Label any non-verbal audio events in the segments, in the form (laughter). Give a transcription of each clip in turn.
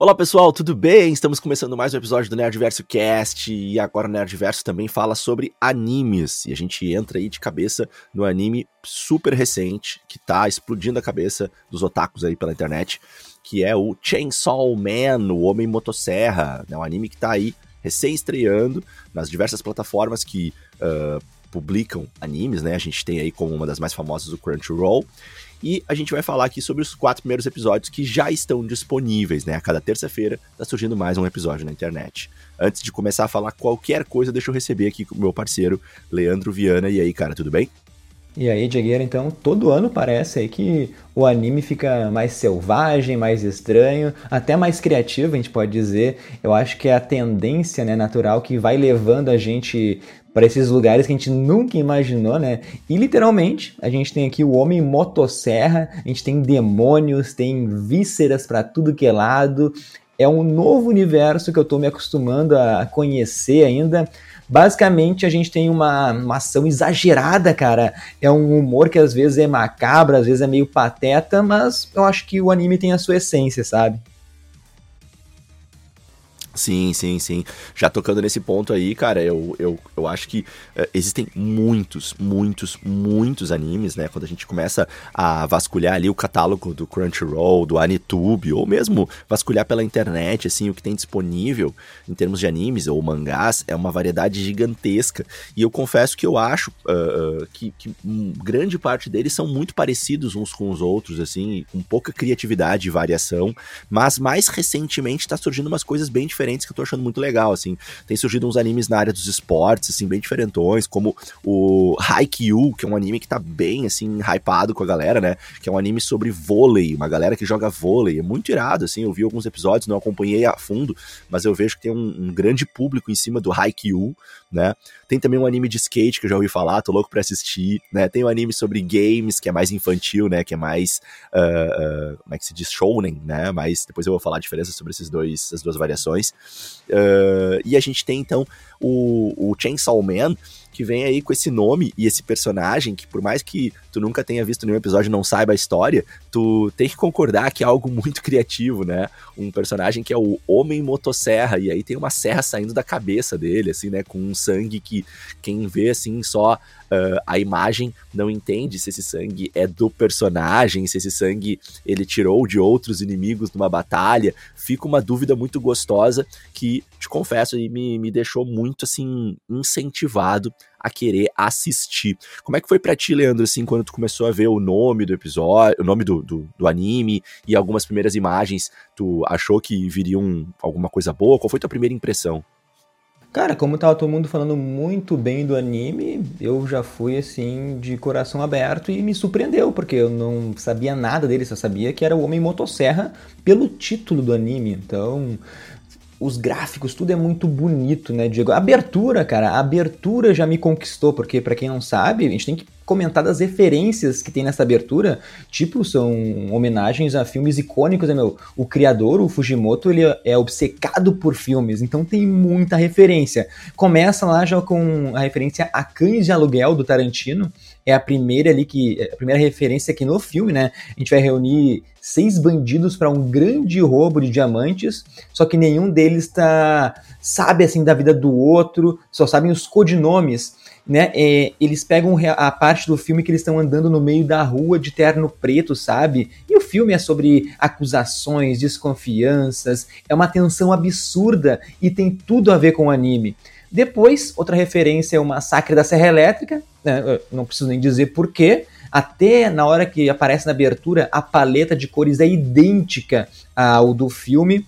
Olá pessoal, tudo bem? Estamos começando mais um episódio do Nerdverso Cast e agora o Nerdverso também fala sobre animes e a gente entra aí de cabeça no anime super recente que tá explodindo a cabeça dos otakus aí pela internet, que é o Chainsaw Man, o Homem Motosserra, né? um anime que tá aí recém-estreando nas diversas plataformas que uh, publicam animes, né? A gente tem aí como uma das mais famosas o Crunchyroll e a gente vai falar aqui sobre os quatro primeiros episódios que já estão disponíveis, né? A cada terça-feira tá surgindo mais um episódio na internet. Antes de começar a falar qualquer coisa, deixa eu receber aqui o meu parceiro Leandro Viana. E aí, cara, tudo bem? E aí, Diegueira, então, todo ano parece aí que o anime fica mais selvagem, mais estranho, até mais criativo, a gente pode dizer. Eu acho que é a tendência né, natural que vai levando a gente para esses lugares que a gente nunca imaginou, né? E literalmente, a gente tem aqui o homem motosserra, a gente tem demônios, tem vísceras para tudo que é lado. É um novo universo que eu estou me acostumando a conhecer ainda. Basicamente, a gente tem uma, uma ação exagerada, cara. É um humor que às vezes é macabro, às vezes é meio pateta, mas eu acho que o anime tem a sua essência, sabe? Sim, sim, sim. Já tocando nesse ponto aí, cara, eu, eu, eu acho que uh, existem muitos, muitos, muitos animes, né? Quando a gente começa a vasculhar ali o catálogo do Crunchyroll, do Anitube, ou mesmo vasculhar pela internet, assim, o que tem disponível em termos de animes ou mangás, é uma variedade gigantesca. E eu confesso que eu acho uh, que, que grande parte deles são muito parecidos uns com os outros, assim, com pouca criatividade e variação, mas mais recentemente tá surgindo umas coisas bem diferentes diferentes que eu tô achando muito legal, assim. Tem surgido uns animes na área dos esportes, assim, bem diferentões, como o Haikyuu, que é um anime que tá bem, assim, hypado com a galera, né? Que é um anime sobre vôlei, uma galera que joga vôlei. É muito irado, assim, eu vi alguns episódios, não acompanhei a fundo, mas eu vejo que tem um, um grande público em cima do Haikyuu, né? Tem também um anime de skate que eu já ouvi falar, tô louco pra assistir, né? Tem um anime sobre games, que é mais infantil, né? Que é mais, uh, uh, como é que se diz? Shounen, né? Mas depois eu vou falar a diferença sobre esses dois, essas duas variações. Uh, e a gente tem então o, o Chainsaw Man, que vem aí com esse nome e esse personagem que, por mais que tu nunca tenha visto nenhum episódio e não saiba a história, tu tem que concordar que é algo (laughs) muito criativo, né? Um personagem que é o Homem Motosserra, e aí tem uma serra saindo da cabeça dele, assim, né? Com um sangue que quem vê, assim, só uh, a imagem não entende se esse sangue é do personagem, se esse sangue ele tirou de outros inimigos numa batalha. Fica uma dúvida muito gostosa que, te confesso, me, me deixou muito, assim, incentivado a querer assistir. Como é que foi para ti, Leandro, assim, quando tu começou a ver o nome do episódio, o nome do, do, do anime e algumas primeiras imagens, tu achou que viriam alguma coisa boa? Qual foi tua primeira impressão? Cara, como tava todo mundo falando muito bem do anime, eu já fui assim de coração aberto e me surpreendeu, porque eu não sabia nada dele, só sabia que era o Homem Motosserra pelo título do anime. Então, os gráficos, tudo é muito bonito, né, Diego? A abertura, cara, a abertura já me conquistou, porque para quem não sabe, a gente tem que comentar das referências que tem nessa abertura, tipo, são homenagens a filmes icônicos, né, meu? O criador, o Fujimoto, ele é obcecado por filmes, então tem muita referência. Começa lá já com a referência a Cães de Aluguel, do Tarantino, é a primeira ali que, a primeira referência aqui no filme, né? A gente vai reunir seis bandidos para um grande roubo de diamantes, só que nenhum deles tá sabe assim da vida do outro, só sabem os codinomes né? É, eles pegam a parte do filme que eles estão andando no meio da rua de terno preto, sabe? E o filme é sobre acusações, desconfianças, é uma tensão absurda e tem tudo a ver com o anime. Depois, outra referência é o Massacre da Serra Elétrica, né? não preciso nem dizer porquê. Até na hora que aparece na abertura, a paleta de cores é idêntica ao do filme.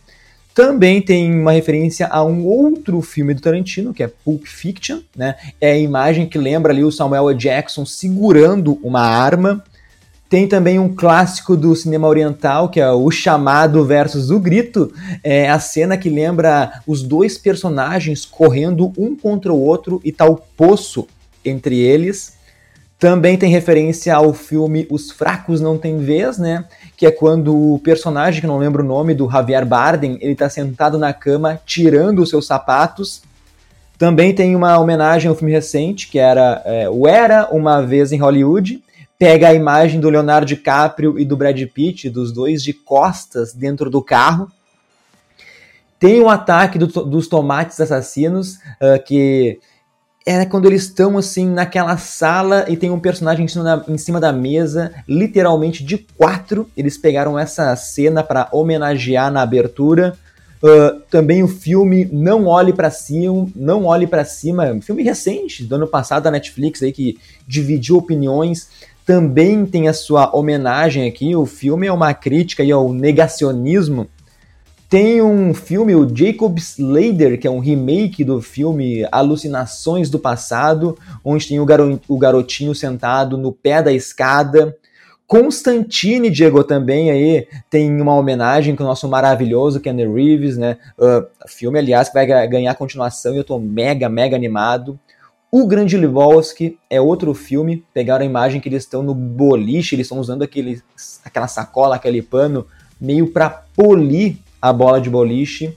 Também tem uma referência a um outro filme do Tarantino, que é Pulp Fiction, né? É a imagem que lembra ali o Samuel. Jackson segurando uma arma. Tem também um clássico do cinema oriental, que é o Chamado versus o Grito. É a cena que lembra os dois personagens correndo um contra o outro e tal tá poço entre eles. Também tem referência ao filme Os Fracos Não Têm Vez, né? Que é quando o personagem, que não lembro o nome, do Javier Bardem, ele tá sentado na cama tirando os seus sapatos. Também tem uma homenagem ao filme recente, que era é, o Era Uma Vez em Hollywood. Pega a imagem do Leonardo DiCaprio e do Brad Pitt, dos dois de costas dentro do carro. Tem o ataque do, dos tomates assassinos, uh, que é quando eles estão assim naquela sala e tem um personagem em cima, da, em cima da mesa, literalmente de quatro. Eles pegaram essa cena para homenagear na abertura. Uh, também o filme Não Olhe para Cima, Não Olhe para Cima, filme recente do ano passado da Netflix aí que dividiu opiniões. Também tem a sua homenagem aqui. O filme é uma crítica aí ao negacionismo tem um filme, o Jacob Slater, que é um remake do filme Alucinações do Passado, onde tem o, garo o garotinho sentado no pé da escada. Constantine, Diego, também aí tem uma homenagem com o nosso maravilhoso Ken Reeves, né? Uh, filme, aliás, que vai ganhar continuação e eu tô mega, mega animado. O Grande Lebowski é outro filme. Pegaram a imagem que eles estão no boliche, eles estão usando aquele, aquela sacola, aquele pano, meio para polir a bola de boliche.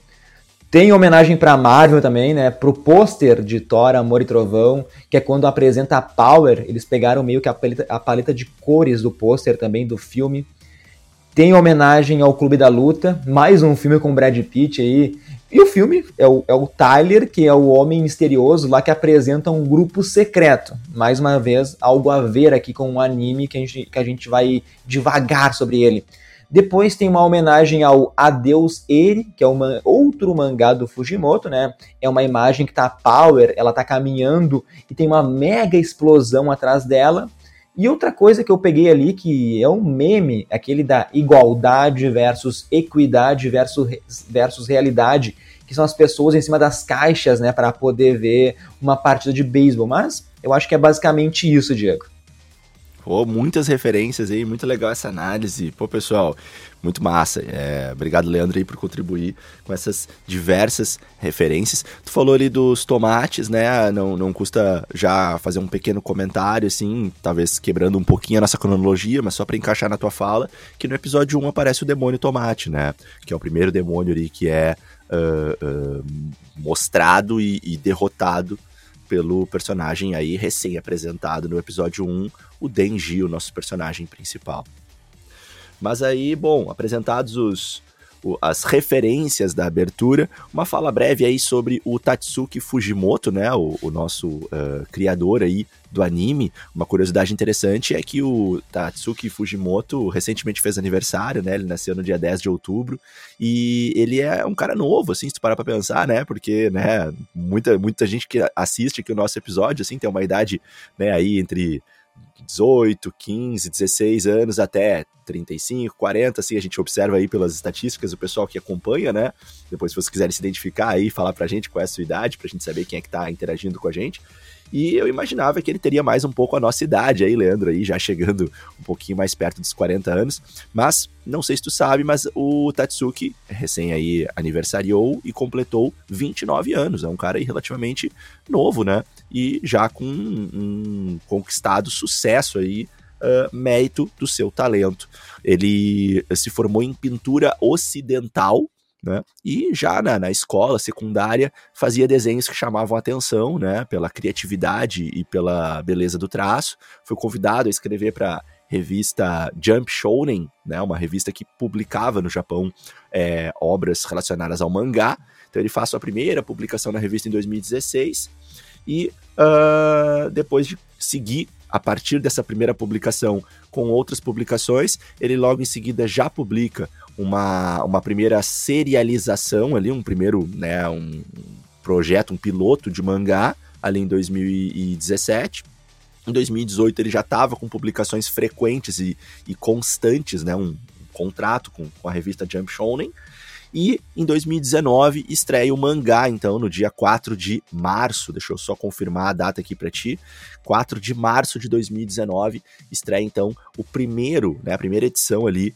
Tem homenagem para Marvel também, né? Pro pôster de Thor, Amor e Trovão, que é quando apresenta a Power, eles pegaram meio que a paleta, a paleta de cores do pôster também do filme. Tem homenagem ao Clube da Luta, mais um filme com Brad Pitt aí. E o filme é o, é o Tyler, que é o homem misterioso lá que apresenta um grupo secreto. Mais uma vez, algo a ver aqui com o um anime que a, gente, que a gente vai devagar sobre ele. Depois tem uma homenagem ao Adeus Eri, que é uma, outro mangá do Fujimoto, né? É uma imagem que tá Power, ela tá caminhando e tem uma mega explosão atrás dela. E outra coisa que eu peguei ali, que é um meme, aquele da igualdade versus equidade versus, versus realidade, que são as pessoas em cima das caixas, né, para poder ver uma partida de beisebol. Mas eu acho que é basicamente isso, Diego. Pô, muitas referências aí, muito legal essa análise. Pô, pessoal, muito massa. É, obrigado, Leandro, aí, por contribuir com essas diversas referências. Tu falou ali dos tomates, né? Não, não custa já fazer um pequeno comentário, assim, talvez quebrando um pouquinho a nossa cronologia, mas só para encaixar na tua fala, que no episódio 1 aparece o demônio tomate, né? Que é o primeiro demônio ali que é uh, uh, mostrado e, e derrotado pelo personagem aí recém-apresentado no episódio 1, o Denji, o nosso personagem principal. Mas aí, bom, apresentados os, as referências da abertura, uma fala breve aí sobre o Tatsuki Fujimoto, né, o, o nosso uh, criador aí do anime. Uma curiosidade interessante é que o Tatsuki Fujimoto recentemente fez aniversário, né, ele nasceu no dia 10 de outubro, e ele é um cara novo, assim, se tu parar pra pensar, né, porque, né, muita, muita gente que assiste aqui o nosso episódio, assim, tem uma idade, né, aí entre 18, 15, 16 anos até 35, 40, assim, a gente observa aí pelas estatísticas o pessoal que acompanha, né? Depois, se vocês quiserem se identificar aí, falar pra gente qual é a sua idade, pra gente saber quem é que tá interagindo com a gente. E eu imaginava que ele teria mais um pouco a nossa idade aí, Leandro, aí já chegando um pouquinho mais perto dos 40 anos. Mas, não sei se tu sabe, mas o Tatsuki recém aí aniversariou e completou 29 anos. É um cara aí relativamente novo, né? E já com um conquistado sucesso aí Uh, mérito do seu talento. Ele se formou em pintura ocidental né? E já na, na, escola secundária fazia desenhos que chamavam atenção, né? Pela criatividade e pela beleza do traço. Foi convidado a escrever para revista Jump Shonen, né? Uma revista que publicava no Japão é, obras relacionadas ao mangá. Então ele faz sua primeira publicação na revista em 2016 e uh, depois de seguir a partir dessa primeira publicação com outras publicações, ele logo em seguida já publica uma, uma primeira serialização ali, um primeiro, né, um projeto, um piloto de mangá ali em 2017. Em 2018 ele já estava com publicações frequentes e, e constantes, né, um, um contrato com, com a revista Jump Shonen. E em 2019 estreia o mangá, então, no dia 4 de março. Deixa eu só confirmar a data aqui para ti. 4 de março de 2019 estreia, então, o primeiro, né, a primeira edição ali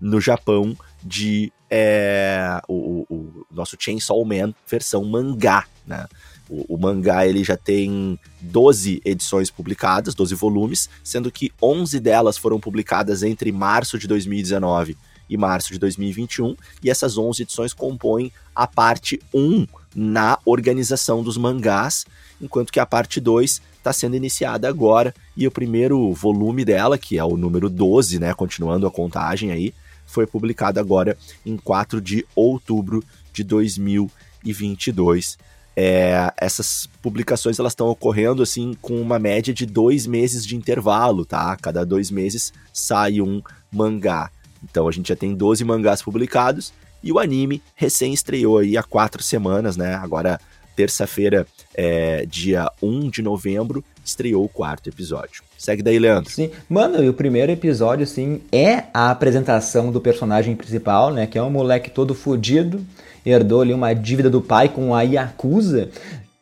no Japão de é, o, o, nosso Chainsaw Man versão mangá, né? O, o, mangá ele já tem 12 edições publicadas, 12 volumes, sendo que 11 delas foram publicadas entre março de 2019 e março de 2021, e essas 11 edições compõem a parte 1 na organização dos mangás, enquanto que a parte 2 está sendo iniciada agora e o primeiro volume dela, que é o número 12, né, continuando a contagem aí, foi publicado agora em 4 de outubro de 2022. É, essas publicações elas estão ocorrendo assim com uma média de dois meses de intervalo, tá? Cada dois meses sai um mangá. Então a gente já tem 12 mangás publicados e o anime recém estreou aí há quatro semanas, né? Agora, terça-feira, é, dia 1 de novembro, estreou o quarto episódio. Segue daí, Leandro. Sim, mano, e o primeiro episódio, assim, é a apresentação do personagem principal, né? Que é um moleque todo fodido herdou ali uma dívida do pai com a Yakuza.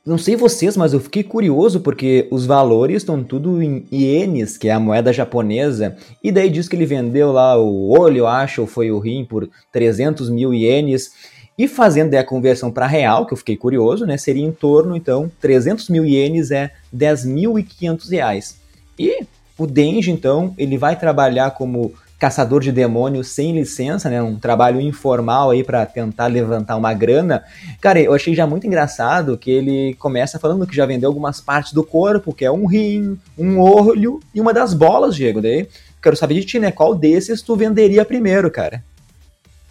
Não sei vocês, mas eu fiquei curioso porque os valores estão tudo em ienes, que é a moeda japonesa, e daí diz que ele vendeu lá o olho, acho, ou foi o rim, por 300 mil ienes. E fazendo a conversão para real, que eu fiquei curioso, né, seria em torno, então, 300 mil ienes é 10.500 reais. E o Denji, então, ele vai trabalhar como caçador de demônios sem licença, né? Um trabalho informal aí para tentar levantar uma grana. Cara, eu achei já muito engraçado que ele começa falando que já vendeu algumas partes do corpo, que é um rim, um olho e uma das bolas, Diego. Daí quero saber de ti, né? Qual desses tu venderia primeiro, cara?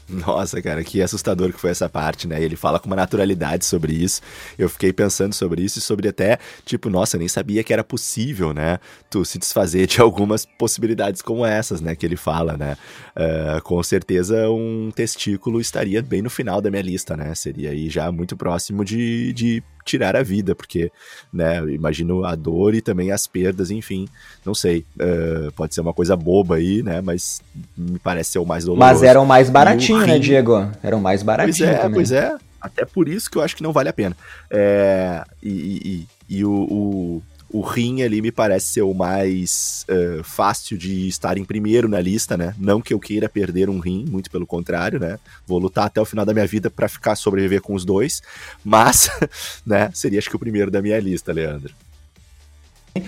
Nossa, cara, que assustador que foi essa parte, né? Ele fala com uma naturalidade sobre isso. Eu fiquei pensando sobre isso e sobre até, tipo, nossa, nem sabia que era possível, né? Tu se desfazer de (laughs) algumas possibilidades como essas, né? Que ele fala, né? Uh, com certeza um testículo estaria bem no final da minha lista, né? Seria aí já muito próximo de, de tirar a vida, porque, né, imagino a dor e também as perdas, enfim, não sei, uh, pode ser uma coisa boba aí, né, mas me parece ser o mais doloroso. Mas eram mais baratinho, né, Diego? Eram mais baratinho Pois é, também. pois é, até por isso que eu acho que não vale a pena. É, e, e, e o, o o rim ali me parece ser o mais uh, fácil de estar em primeiro na lista, né? Não que eu queira perder um rim, muito pelo contrário, né? Vou lutar até o final da minha vida para ficar sobreviver com os dois, mas, (laughs) né, seria acho que o primeiro da minha lista, Leandro.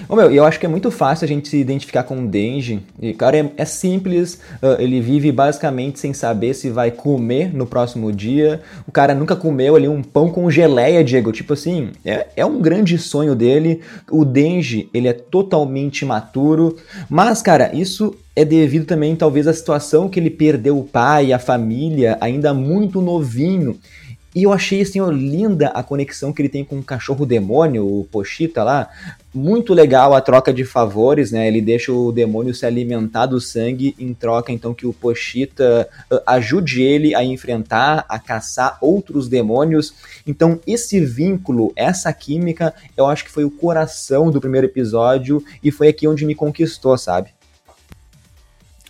Meu, eu acho que é muito fácil a gente se identificar com o Denji. E, cara, é, é simples. Uh, ele vive basicamente sem saber se vai comer no próximo dia. O cara nunca comeu ali um pão com geleia, Diego. Tipo assim, é, é um grande sonho dele. O Denji, ele é totalmente maturo. Mas, cara, isso é devido também, talvez, à situação que ele perdeu o pai, a família, ainda muito novinho. E eu achei assim, linda a conexão que ele tem com o cachorro demônio, o Pochita lá. Muito legal a troca de favores, né? Ele deixa o demônio se alimentar do sangue em troca, então, que o Pochita uh, ajude ele a enfrentar, a caçar outros demônios. Então, esse vínculo, essa química, eu acho que foi o coração do primeiro episódio e foi aqui onde me conquistou, sabe?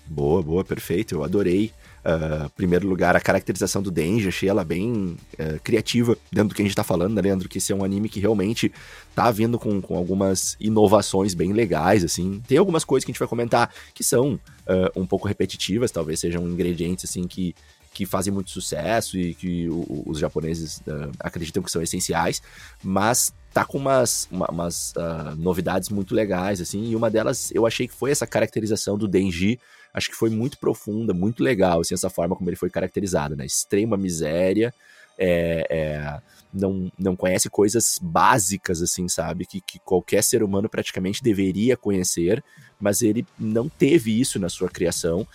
Boa, boa, perfeito. Eu adorei Uh, primeiro lugar, a caracterização do Denji, achei ela bem uh, criativa dentro do que a gente tá falando, né, Leandro? Que esse é um anime que realmente tá vindo com, com algumas inovações bem legais, assim. Tem algumas coisas que a gente vai comentar que são uh, um pouco repetitivas, talvez sejam ingredientes, assim, que, que fazem muito sucesso e que o, os japoneses acreditam que são essenciais, mas tá com umas, uma, umas novidades muito legais, assim, e uma delas eu achei que foi essa caracterização do Denji acho que foi muito profunda, muito legal, assim, essa forma como ele foi caracterizado, né? Extrema miséria, é, é, não, não conhece coisas básicas, assim, sabe? Que, que qualquer ser humano praticamente deveria conhecer, mas ele não teve isso na sua criação,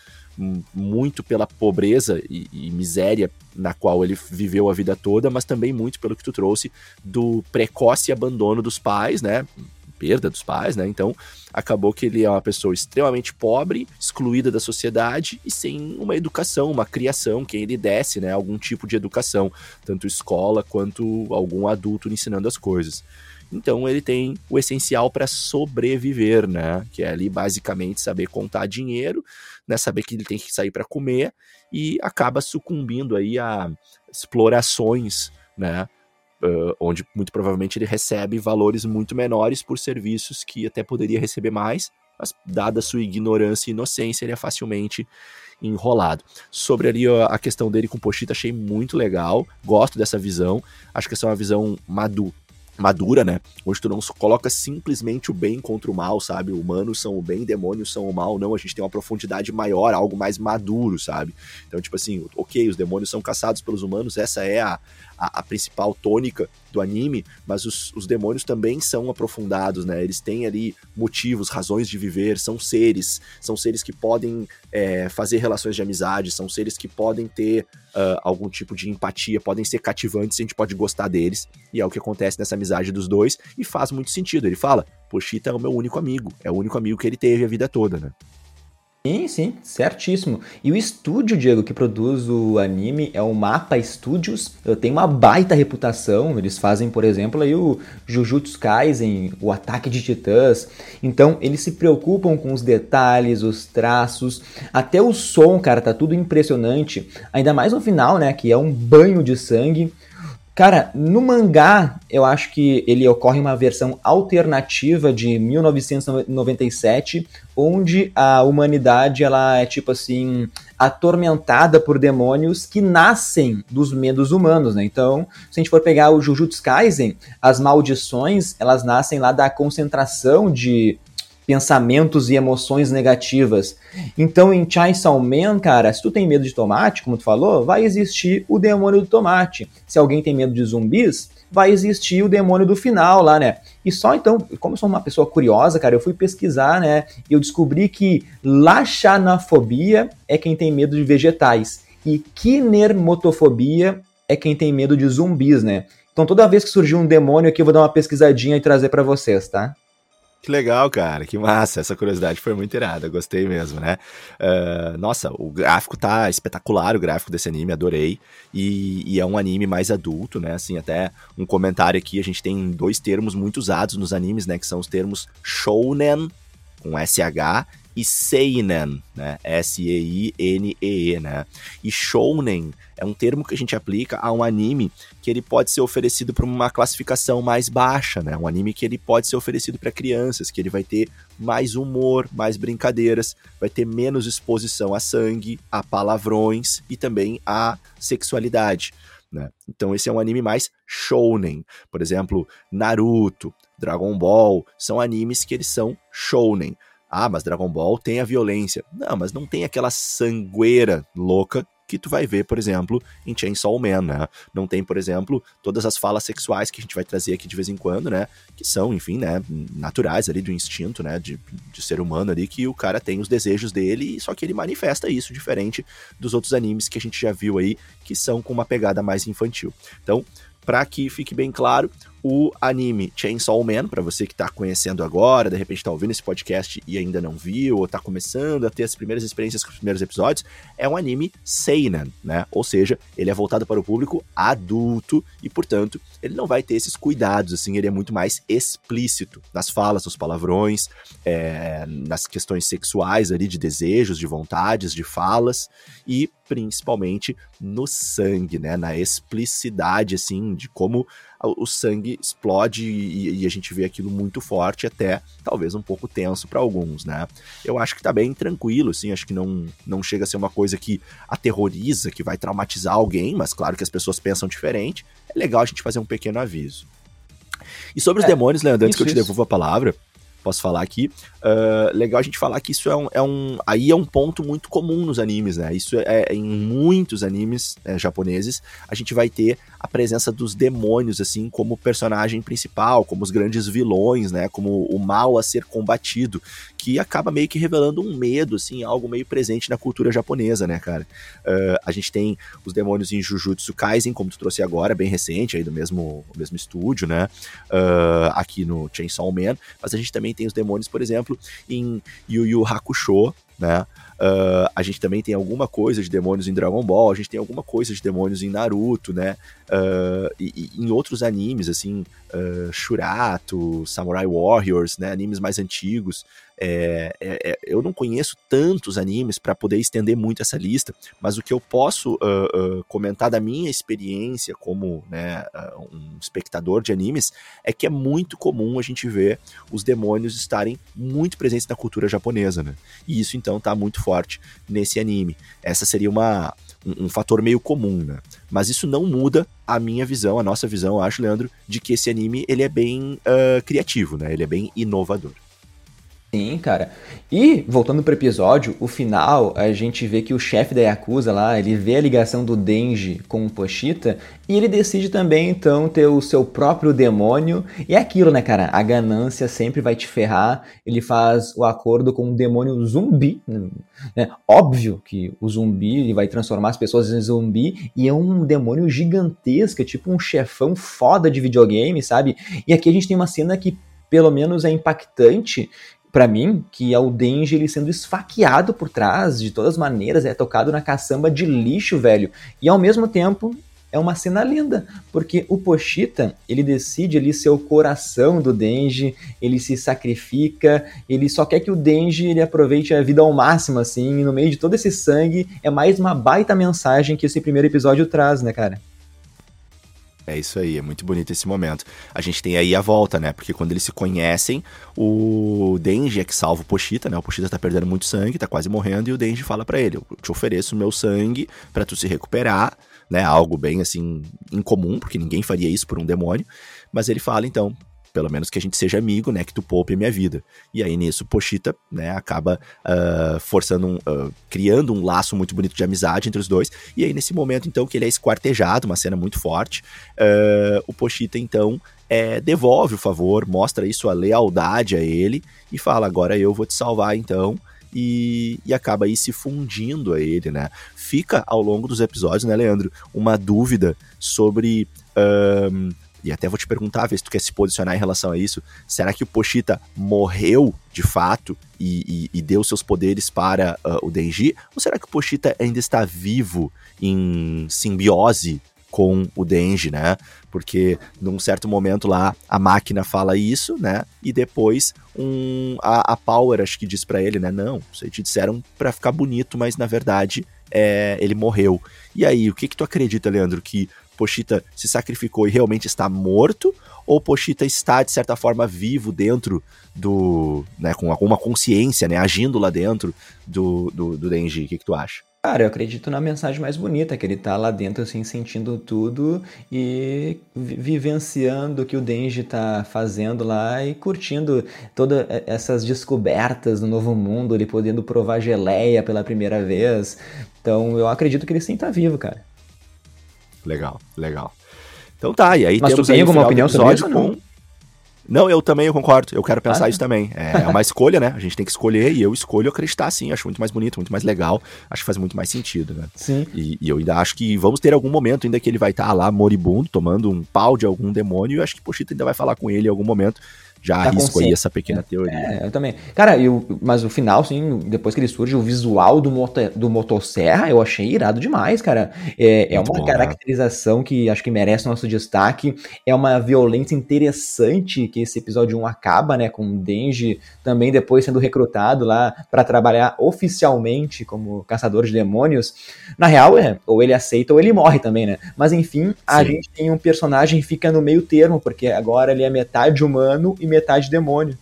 muito pela pobreza e, e, miséria na qual ele viveu a vida toda, mas também muito pelo que tu trouxe do precoce abandono dos pais, né? Perda dos pais, né? Então, acabou que ele é uma pessoa extremamente pobre, excluída da sociedade e sem uma educação, uma criação, quem ele desse, né? Algum tipo de educação, tanto escola quanto algum adulto ensinando as coisas. Então ele tem o essencial para sobreviver, né? Que é ali basicamente saber contar dinheiro, né? Saber que ele tem que sair para comer e acaba sucumbindo aí a explorações, né? Uh, onde muito provavelmente ele recebe valores muito menores por serviços que até poderia receber mais, mas dada sua ignorância e inocência, ele é facilmente enrolado. Sobre ali a questão dele com o Pochita, achei muito legal, gosto dessa visão, acho que essa é uma visão madura madura, né? Onde tu não coloca simplesmente o bem contra o mal, sabe? Humanos são o bem, demônios são o mal. Não, a gente tem uma profundidade maior, algo mais maduro, sabe? Então, tipo assim, ok, os demônios são caçados pelos humanos, essa é a, a, a principal tônica do anime, mas os, os demônios também são aprofundados, né? Eles têm ali motivos, razões de viver, são seres, são seres que podem é, fazer relações de amizade, são seres que podem ter uh, algum tipo de empatia, podem ser cativantes, a gente pode gostar deles, e é o que acontece nessa amizade dos dois, e faz muito sentido. Ele fala, Pochita é o meu único amigo, é o único amigo que ele teve a vida toda, né? Sim, sim, certíssimo. E o estúdio, Diego, que produz o anime é o Mapa Studios. Tem uma baita reputação. Eles fazem, por exemplo, aí o Jujutsu Kaisen, o Ataque de Titãs. Então, eles se preocupam com os detalhes, os traços, até o som, cara, tá tudo impressionante. Ainda mais no final, né, que é um banho de sangue. Cara, no mangá, eu acho que ele ocorre uma versão alternativa de 1997, onde a humanidade ela é tipo assim atormentada por demônios que nascem dos medos humanos, né? Então, se a gente for pegar o Jujutsu Kaisen, as maldições, elas nascem lá da concentração de pensamentos e emoções negativas. Então, em Chainsaw Man, cara, se tu tem medo de tomate, como tu falou, vai existir o demônio do tomate. Se alguém tem medo de zumbis, vai existir o demônio do final lá, né? E só então, como eu sou uma pessoa curiosa, cara, eu fui pesquisar, né? E eu descobri que lachanafobia é quem tem medo de vegetais e kinermotofobia é quem tem medo de zumbis, né? Então toda vez que surgir um demônio aqui, eu vou dar uma pesquisadinha e trazer para vocês, tá? Que legal, cara, que massa. Essa curiosidade foi muito irada, gostei mesmo, né? Uh, nossa, o gráfico tá espetacular, o gráfico desse anime, adorei. E, e, é um anime mais adulto, né? Assim, até um comentário aqui, a gente tem dois termos muito usados nos animes, né? Que são os termos shounen, com SH, e seinen, né? S-E-I-N-E-E, né? E shounen é um termo que a gente aplica a um anime que ele pode ser oferecido para uma classificação mais baixa, né? Um anime que ele pode ser oferecido para crianças, que ele vai ter mais humor, mais brincadeiras, vai ter menos exposição a sangue, a palavrões e também a sexualidade. Né? Então esse é um anime mais shounen. Por exemplo, Naruto, Dragon Ball, são animes que eles são shounen. Ah, mas Dragon Ball tem a violência. Não, mas não tem aquela sangueira louca que tu vai ver, por exemplo, em Chainsaw Man, né? Não tem, por exemplo, todas as falas sexuais que a gente vai trazer aqui de vez em quando, né? Que são, enfim, né, naturais ali do instinto, né, de, de ser humano ali, que o cara tem os desejos dele, só que ele manifesta isso diferente dos outros animes que a gente já viu aí, que são com uma pegada mais infantil. Então, para que fique bem claro, o anime Chainsaw Man, para você que está conhecendo agora, de repente está ouvindo esse podcast e ainda não viu, ou está começando a ter as primeiras experiências com os primeiros episódios, é um anime seinen, né? Ou seja, ele é voltado para o público adulto e, portanto, ele não vai ter esses cuidados, assim, ele é muito mais explícito nas falas, nos palavrões, é, nas questões sexuais ali, de desejos, de vontades, de falas, e principalmente no sangue, né? Na explicidade, assim, de como o sangue explode e, e, a gente vê aquilo muito forte, até talvez um pouco tenso para alguns, né? Eu acho que tá bem tranquilo, assim, acho que não, não chega a ser uma coisa que aterroriza, que vai traumatizar alguém, mas claro que as pessoas pensam diferente. É legal a gente fazer um pequeno aviso. E sobre os é, demônios, Leandro, antes que eu te devolva a palavra, posso falar aqui. Uh, legal a gente falar que isso é um, é um, Aí é um ponto muito comum nos animes, né? Isso é, é em muitos animes é, japoneses. A gente vai ter a presença dos demônios, assim, como personagem principal, como os grandes vilões, né? Como o mal a ser combatido, que acaba meio que revelando um medo, assim, algo meio presente na cultura japonesa, né, cara? Uh, a gente tem os demônios em Jujutsu Kaisen, como tu trouxe agora, bem recente, aí do mesmo, mesmo estúdio, né? Uh, aqui no Chainsaw Man. Mas a gente também tem os demônios, por exemplo, em Yu Yu Hakusho, né? Uh, a gente também tem alguma coisa de demônios em Dragon Ball, a gente tem alguma coisa de demônios em Naruto, né? Uh, e, e, em outros animes, assim, uh, Shurato, Samurai Warriors, né? Animes mais antigos. É, é, é, eu não conheço tantos animes para poder estender muito essa lista, mas o que eu posso comentar da minha experiência como né, um espectador de animes é que é muito comum a gente ver os demônios estarem muito presentes na cultura japonesa, né? E isso então tá muito forte nesse anime. Essa seria uma, um, um, fator meio comum, né? Mas isso não muda a minha visão, a nossa visão, eu acho, Leandro, de que esse anime ele é bem uh, criativo, né? Ele é bem inovador. Sim, cara. E, voltando pro episódio, o final, a gente vê que o chefe da Yakuza lá, ele vê a ligação do Denji com o Pochita e ele decide também, então, ter o seu próprio demônio. E é aquilo, né, cara? A ganância sempre vai te ferrar. Ele faz o acordo com um demônio zumbi. Né? Óbvio que o zumbi ele vai transformar as pessoas em zumbi e é um demônio gigantesco, é tipo um chefão foda de videogame, sabe? E aqui a gente tem uma cena que pelo menos é impactante para mim, que é o Denji ele sendo esfaqueado por trás de todas as maneiras, é tocado na caçamba de lixo, velho. E ao mesmo tempo é uma cena linda, porque o Pochita, ele decide ali ser o coração do Denji, ele se sacrifica, ele só quer que o Denji ele aproveite a vida ao máximo, assim, e no meio de todo esse sangue, é mais uma baita mensagem que esse primeiro episódio traz, né, cara? É isso aí, é muito bonito esse momento. A gente tem aí a volta, né? Porque quando eles se conhecem, o Denji é que salva o Pochita, né? O Pochita tá perdendo muito sangue, tá quase morrendo, e o Denji fala para ele: Eu te ofereço meu sangue para tu se recuperar, né? Algo bem assim, incomum, porque ninguém faria isso por um demônio. Mas ele fala, então, pelo menos que a gente seja amigo, né? Que tu poupe a minha vida. E aí nisso, Pochita, né, acaba uh, forçando, um, uh, criando um laço muito bonito de amizade entre os dois. E aí nesse momento, então, que ele é esquartejado, uma cena muito forte, uh, o Pochita, então, é, devolve o favor, mostra isso a lealdade a ele e fala: agora eu vou te salvar, então. E, e, acaba aí se fundindo a ele, né? Fica ao longo dos episódios, né, Leandro, uma dúvida sobre. E até vou te perguntar, ver se tu quer se posicionar em relação a isso. Será que o Pochita morreu de fato e, e, e deu seus poderes para uh, o Denji? Ou será que o Pochita ainda está vivo em simbiose com o Denji, né? Porque num certo momento lá a máquina fala isso, né? E depois um, a, a Power acho que diz para ele, né? Não, vocês te disseram para ficar bonito, mas na verdade é, ele morreu. E aí, o que que tu acredita, Leandro? Que Pochita se sacrificou e realmente está morto, ou Pochita está, de certa forma, vivo dentro do. Né, com alguma consciência, né, agindo lá dentro do, do, do Denji? O que, que tu acha? Cara, eu acredito na mensagem mais bonita, que ele tá lá dentro, assim, sentindo tudo e vivenciando o que o Denji tá fazendo lá e curtindo todas essas descobertas do novo mundo, ele podendo provar geleia pela primeira vez. Então, eu acredito que ele sim tá vivo, cara. Legal, legal. Então tá, e aí Mas temos tu tem alguma opinião sobre isso? Não? Não, eu também eu concordo. Eu quero pensar ah, isso também. É, é uma escolha, né? A gente tem que escolher e eu escolho acreditar sim. Acho muito mais bonito, muito mais legal. Acho que faz muito mais sentido, né? Sim. E, e eu ainda acho que vamos ter algum momento ainda que ele vai estar tá lá moribundo, tomando um pau de algum demônio. E eu acho que Pochita ainda vai falar com ele em algum momento já tá arrisco aí essa pequena teoria. É, eu também. Cara, eu, mas o final, assim, depois que ele surge, o visual do, moto, do motosserra eu achei irado demais, cara. É, é uma bom, né? caracterização né? que acho que merece nosso destaque. É uma violência interessante que esse episódio 1 acaba, né? Com o Denji também depois sendo recrutado lá para trabalhar oficialmente como caçador de demônios. Na real, é, ou ele aceita ou ele morre também, né? Mas enfim, a Sim. gente tem um personagem que fica no meio termo, porque agora ele é metade humano e metade demônio.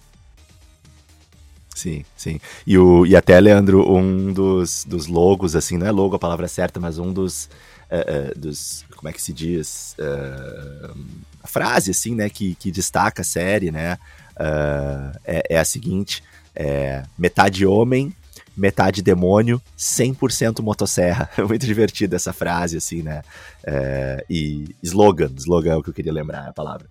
Sim, sim. E, o, e até, Leandro, um dos, dos logos, assim, não é logo a palavra certa, mas um dos, uh, uh, dos como é que se diz? Uh, a frase, assim, né, que, que destaca a série, né, é, é, a seguinte, é, metade homem, metade demônio, 100% motosserra. É (laughs) muito divertida essa frase, assim, né? É, e slogan, slogan é o que eu queria lembrar a palavra.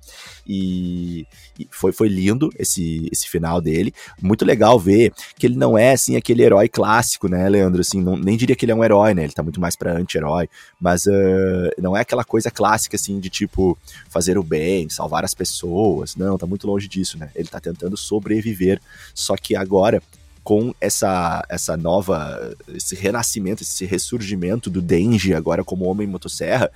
E, e, foi, foi lindo esse, esse final dele. Muito legal ver que ele não é, assim, aquele herói clássico, né, Leandro? Assim, não, nem diria que ele é um herói, né? Ele tá muito mais pra anti-herói. Mas uh, não é aquela coisa clássica, assim, de tipo, fazer o bem, salvar as pessoas. Não, tá muito longe disso, né? Ele tá tentando sobreviver. Só que agora com essa, essa nova, esse renascimento, esse ressurgimento do Denji agora como homem motosserra,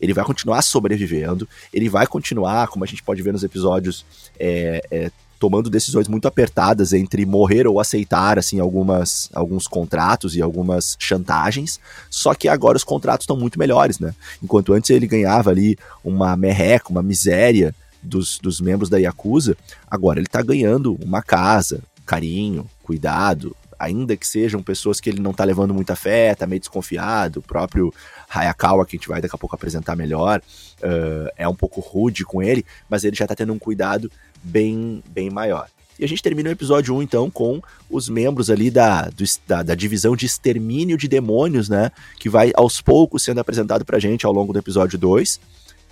ele vai continuar sobrevivendo, ele vai continuar, como a gente pode ver nos episódios, é, é, tomando decisões muito apertadas entre morrer ou aceitar assim algumas alguns contratos e algumas chantagens. Só que agora os contratos estão muito melhores, né? Enquanto antes ele ganhava ali uma merreca, uma miséria dos, dos membros da Yakuza, agora ele tá ganhando uma casa, carinho, cuidado, ainda que sejam pessoas que ele não tá levando muita fé, tá meio desconfiado, o próprio Hayakawa, que a gente vai daqui a pouco apresentar melhor, uh, é um pouco rude com ele, mas ele já tá tendo um cuidado bem, bem maior. E a gente termina o episódio 1, então, com os membros ali da, do, da, da, divisão de extermínio de demônios, né? Que vai aos poucos sendo apresentado pra gente ao longo do episódio 2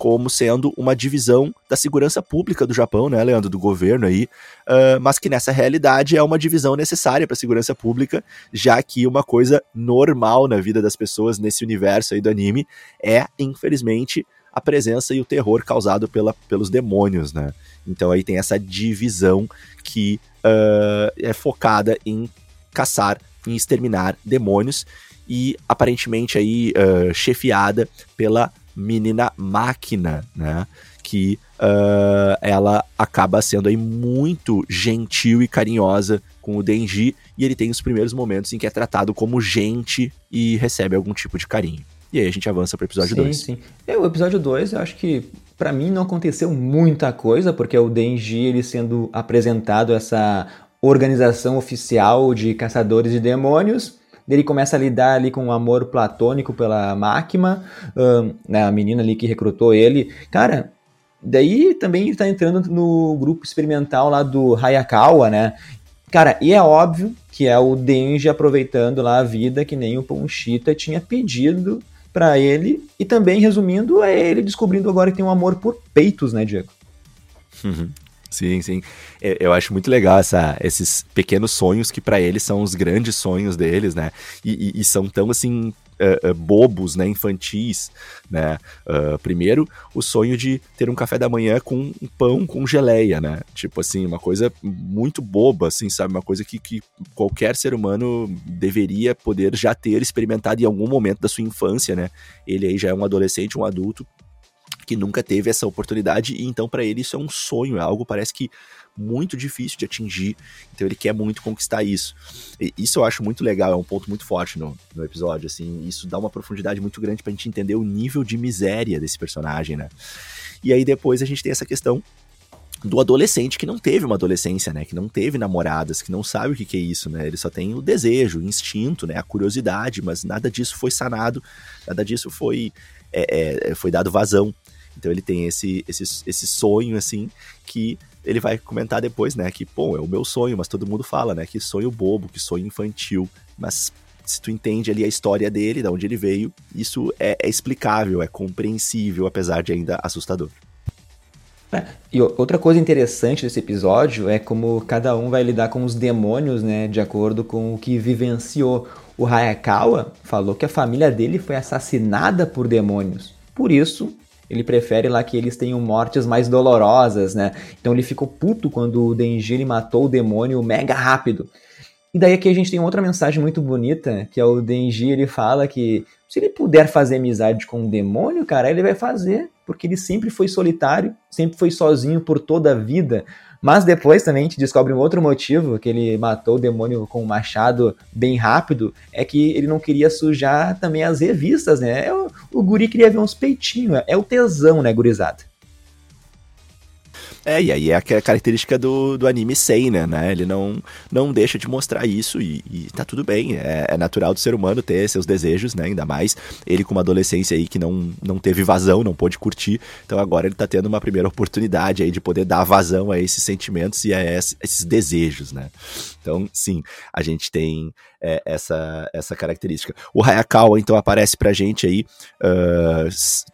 como sendo uma divisão da segurança pública do Japão, né, Leandro, do governo aí, uh, mas que nessa realidade é uma divisão necessária para a segurança pública, já que uma coisa normal na vida das pessoas nesse universo aí do anime é, infelizmente, a presença e o terror causado pela, pelos demônios, né? Então aí tem essa divisão que uh, é focada em caçar, em exterminar demônios e aparentemente aí uh, chefiada pela menina máquina, né? Que uh, ela acaba sendo aí muito gentil e carinhosa com o Denji e ele tem os primeiros momentos em que é tratado como gente e recebe algum tipo de carinho. E aí a gente avança para o episódio 2. Sim, sim. É, o episódio 2, eu acho que para mim não aconteceu muita coisa, porque o Denji ele sendo apresentado essa organização oficial de caçadores de demônios, ele começa a lidar ali com um amor platônico pela Máquina, um, né, a menina ali que recrutou ele. Cara, daí também ele tá entrando no grupo experimental lá do Hayakawa, né? Cara, e é óbvio que é o Denji aproveitando lá a vida que nem o Ponchita tinha pedido para ele. E também, resumindo, é ele descobrindo agora que tem um amor por peitos, né, Diego? Uhum. Sim, sim. É, eu acho muito legal essa, esses pequenos sonhos que para eles são os grandes sonhos deles, né? E, e, e são tão assim uh, uh, bobos, né? Infantis, né? Uh, primeiro, o sonho de ter um café da manhã com um pão com geleia, né? Tipo assim, uma coisa muito boba, assim, sabe? Uma coisa que, que qualquer ser humano deveria poder já ter experimentado em algum momento da sua infância, né? Ele aí já é um adolescente, um adulto que nunca teve essa oportunidade e então para ele isso é um sonho, é algo parece que muito difícil de atingir, então ele quer muito conquistar isso. E isso eu acho muito legal, é um ponto muito forte no, no episódio, assim, isso dá uma profundidade muito grande pra gente entender o nível de miséria desse personagem, né? E aí depois a gente tem essa questão do adolescente que não teve uma adolescência, né? Que não teve namoradas, que não sabe o que, que é isso, né? Ele só tem o desejo, o instinto, né? A curiosidade, mas nada disso foi sanado, nada disso foi, é, é, foi dado vazão. Então ele tem esse, esse, esse sonho, assim, que ele vai comentar depois, né? Que, pô, é o meu sonho, mas todo mundo fala, né? Que sonho bobo, que sonho infantil. Mas se tu entende ali a história dele, de onde ele veio, isso é, é explicável, é compreensível, apesar de ainda assustador. É, e outra coisa interessante desse episódio é como cada um vai lidar com os demônios, né, de acordo com o que vivenciou. O Hayakawa falou que a família dele foi assassinada por demônios. Por isso, ele prefere lá que eles tenham mortes mais dolorosas, né? Então ele ficou puto quando o Denji matou o demônio mega rápido. E daí aqui a gente tem outra mensagem muito bonita, que é o Denji, ele fala que se ele puder fazer amizade com o demônio, cara, ele vai fazer, porque ele sempre foi solitário, sempre foi sozinho por toda a vida. Mas depois também a gente descobre um outro motivo, que ele matou o demônio com um machado bem rápido, é que ele não queria sujar também as revistas, né? O, o guri queria ver uns peitinhos, é o tesão, né, gurizada? É, e aí é a característica do, do anime seinen, né? Ele não, não deixa de mostrar isso e, e tá tudo bem. É, é, natural do ser humano ter seus desejos, né? Ainda mais ele com uma adolescência aí que não, não teve vazão, não pôde curtir. Então agora ele tá tendo uma primeira oportunidade aí de poder dar vazão a esses sentimentos e a esses desejos, né? Então, sim, a gente tem é, essa, essa característica. O Hayakawa, então, aparece pra gente aí uh,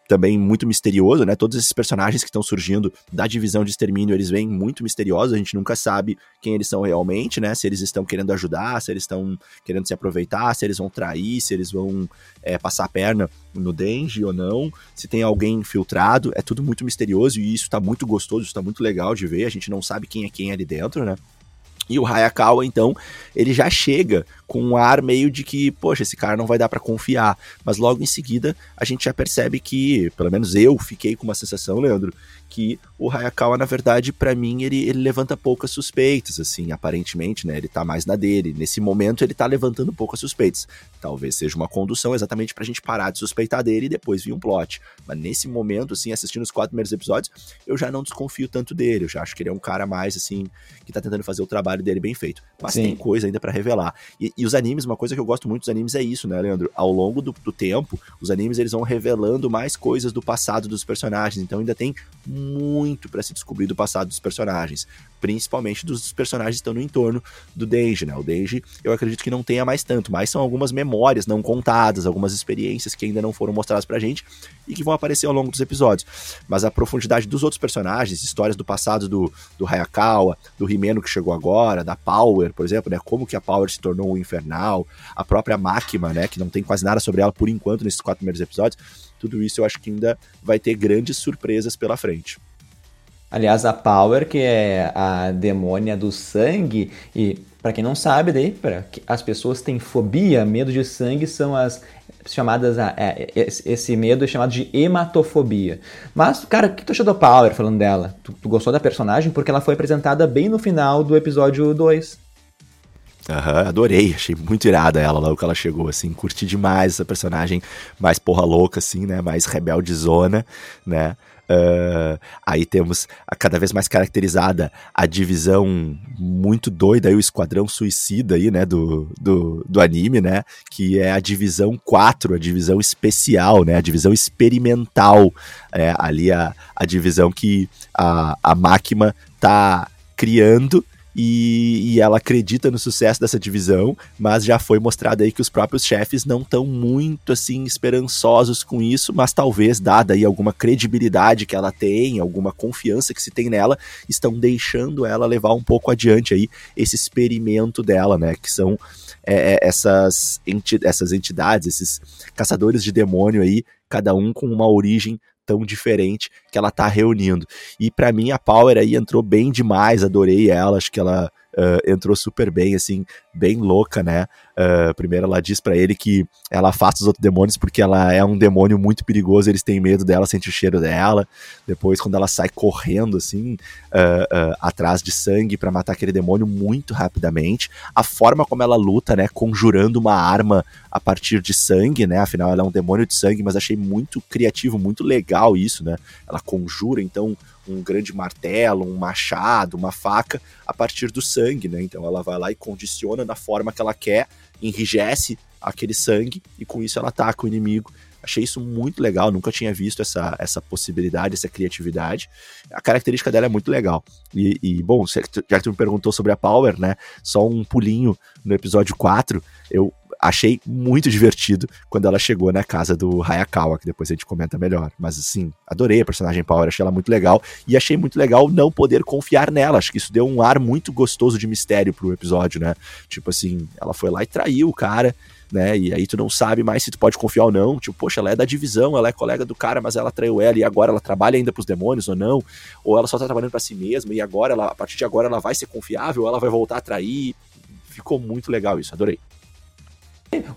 também muito misterioso, né? Todos esses personagens que estão surgindo da divisão de extermínio, eles vêm muito misteriosos, a gente nunca sabe quem eles são realmente, né? Se eles estão querendo ajudar, se eles estão querendo se aproveitar, se eles vão trair, se eles vão é, passar a perna no Denji ou não, se tem alguém infiltrado, é tudo muito misterioso e isso tá muito gostoso, isso tá muito legal de ver, a gente não sabe quem é quem ali dentro, né? E o Hayakawa, então, ele já chega com um ar meio de que, poxa, esse cara não vai dar para confiar. Mas logo em seguida, a gente já percebe que, pelo menos eu fiquei com uma sensação, Leandro, que o Hayakawa, na verdade, para mim, ele, ele levanta poucas suspeitas, assim, aparentemente, né? Ele tá mais na dele. Nesse momento, ele tá levantando poucas suspeitas. Talvez seja uma condução exatamente pra gente parar de suspeitar dele e depois vir um plot. Mas nesse momento, assim, assistindo os quatro primeiros episódios, eu já não desconfio tanto dele. Eu já acho que ele é um cara mais, assim, que tá tentando fazer o trabalho dele bem feito. Mas Sim. tem coisa ainda para revelar. E, e, os animes, uma coisa que eu gosto muito dos animes é isso, né, Leandro? Ao longo do, do tempo, os animes eles vão revelando mais coisas do passado dos personagens. Então ainda tem muito para se descobrir do passado dos personagens, principalmente dos personagens que estão no entorno do Denji, né? O Denji, eu acredito que não tenha mais tanto, mas são algumas memórias não contadas, algumas experiências que ainda não foram mostradas pra gente e que vão aparecer ao longo dos episódios. Mas a profundidade dos outros personagens, histórias do passado do, do Hayakawa, do Himeno que chegou agora, da Power, por exemplo, né? Como que a Power se tornou o Infernal, a própria Makima, né? Que não tem quase nada sobre ela por enquanto nesses quatro primeiros episódios. Tudo isso eu acho que ainda vai ter grandes surpresas pela frente. Aliás, a Power, que é a demônia do sangue, e para quem não sabe, daí, pra, as pessoas têm fobia, medo de sangue, são as chamadas. É, esse medo é chamado de hematofobia. Mas, cara, o que tu achou da Power falando dela? Tu, tu gostou da personagem? Porque ela foi apresentada bem no final do episódio 2. Aham, uhum, adorei, achei muito irada ela logo que ela chegou, assim, curti demais essa personagem mais porra louca, assim, né, mais rebeldezona, né, Uh, aí temos a cada vez mais caracterizada a divisão muito doida, aí, o Esquadrão Suicida aí, né, do, do, do anime, né, que é a divisão 4, a divisão especial, né, a divisão experimental, é, ali a, a divisão que a, a máquina tá criando e, e, ela acredita no sucesso dessa divisão, mas já foi mostrado aí que os próprios chefes não estão muito assim esperançosos com isso, mas talvez dada aí alguma credibilidade que ela tem, alguma confiança que se tem nela, estão deixando ela levar um pouco adiante aí esse experimento dela, né, que são é, é essas, enti essas entidades, esses caçadores de demônio aí, cada um com uma origem tão diferente que ela tá reunindo. E para mim a Power aí entrou bem demais, adorei ela, acho que ela uh, entrou super bem, assim, bem louca, né? Uh, primeiro ela diz para ele que ela afasta os outros demônios porque ela é um demônio muito perigoso, eles têm medo dela, sente o cheiro dela. Depois, quando ela sai correndo, assim, uh, atrás de sangue para matar aquele demônio muito rapidamente. A forma como ela luta, né? Conjurando uma arma a partir de sangue, né? Afinal, ela é um demônio de sangue, mas achei muito criativo, muito legal isso, né? Ela conjura, então, um grande martelo, um machado, uma faca a partir do sangue, né? Então ela vai lá e condiciona da forma que ela quer, enrijece aquele sangue e com isso ela ataca o inimigo. Achei isso muito legal, nunca tinha visto essa, essa possibilidade, essa criatividade. A característica dela é muito legal. E, e, bom, já que tu me perguntou sobre a Power, né? Só um pulinho no episódio 4, eu achei muito divertido quando ela chegou na casa do Hayakawa, que depois a gente comenta melhor. Mas assim, adorei a personagem Power, achei ela muito legal. E achei muito legal não poder confiar nela. Acho que isso deu um ar muito gostoso de mistério pro episódio, né? Tipo assim, ela foi lá e traiu o cara. Né? E aí tu não sabe mais se tu pode confiar ou não. Tipo, poxa, ela é da divisão, ela é colega do cara, mas ela traiu ela e agora ela trabalha ainda pros demônios ou não? Ou ela só tá trabalhando para si mesma e agora ela, a partir de agora ela vai ser confiável, ela vai voltar a trair. Ficou muito legal isso, adorei.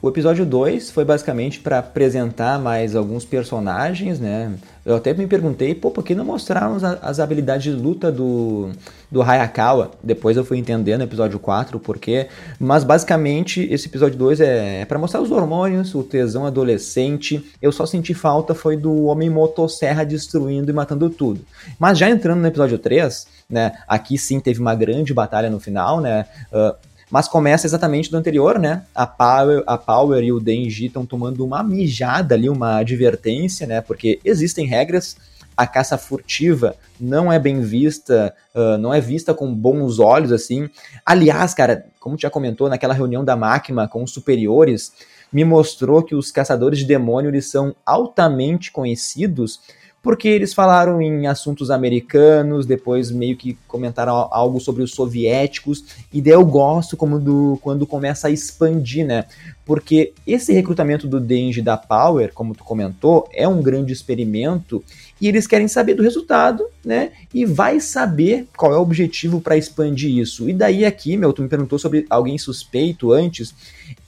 O episódio 2 foi basicamente para apresentar mais alguns personagens, né? Eu até me perguntei, pô, por que não mostraram as habilidades de luta do, do Hayakawa? Depois eu fui entender no episódio 4 o porquê. Mas basicamente esse episódio 2 é, é para mostrar os hormônios, o tesão adolescente. Eu só senti falta foi do homem motosserra destruindo e matando tudo. Mas já entrando no episódio 3, né? Aqui sim teve uma grande batalha no final, né? Uh, mas começa exatamente do anterior, né? A Power, a Power e o Denji estão tomando uma mijada ali, uma advertência, né? Porque existem regras, a caça furtiva não é bem vista, uh, não é vista com bons olhos, assim. Aliás, cara, como já comentou, naquela reunião da máquina com os superiores, me mostrou que os caçadores de demônio eles são altamente conhecidos porque eles falaram em assuntos americanos, depois meio que comentaram algo sobre os soviéticos, e daí eu gosto como do, quando começa a expandir, né? Porque esse recrutamento do Denji da Power, como tu comentou, é um grande experimento e eles querem saber do resultado, né? E vai saber qual é o objetivo para expandir isso. E daí aqui, meu, tu me perguntou sobre alguém suspeito antes.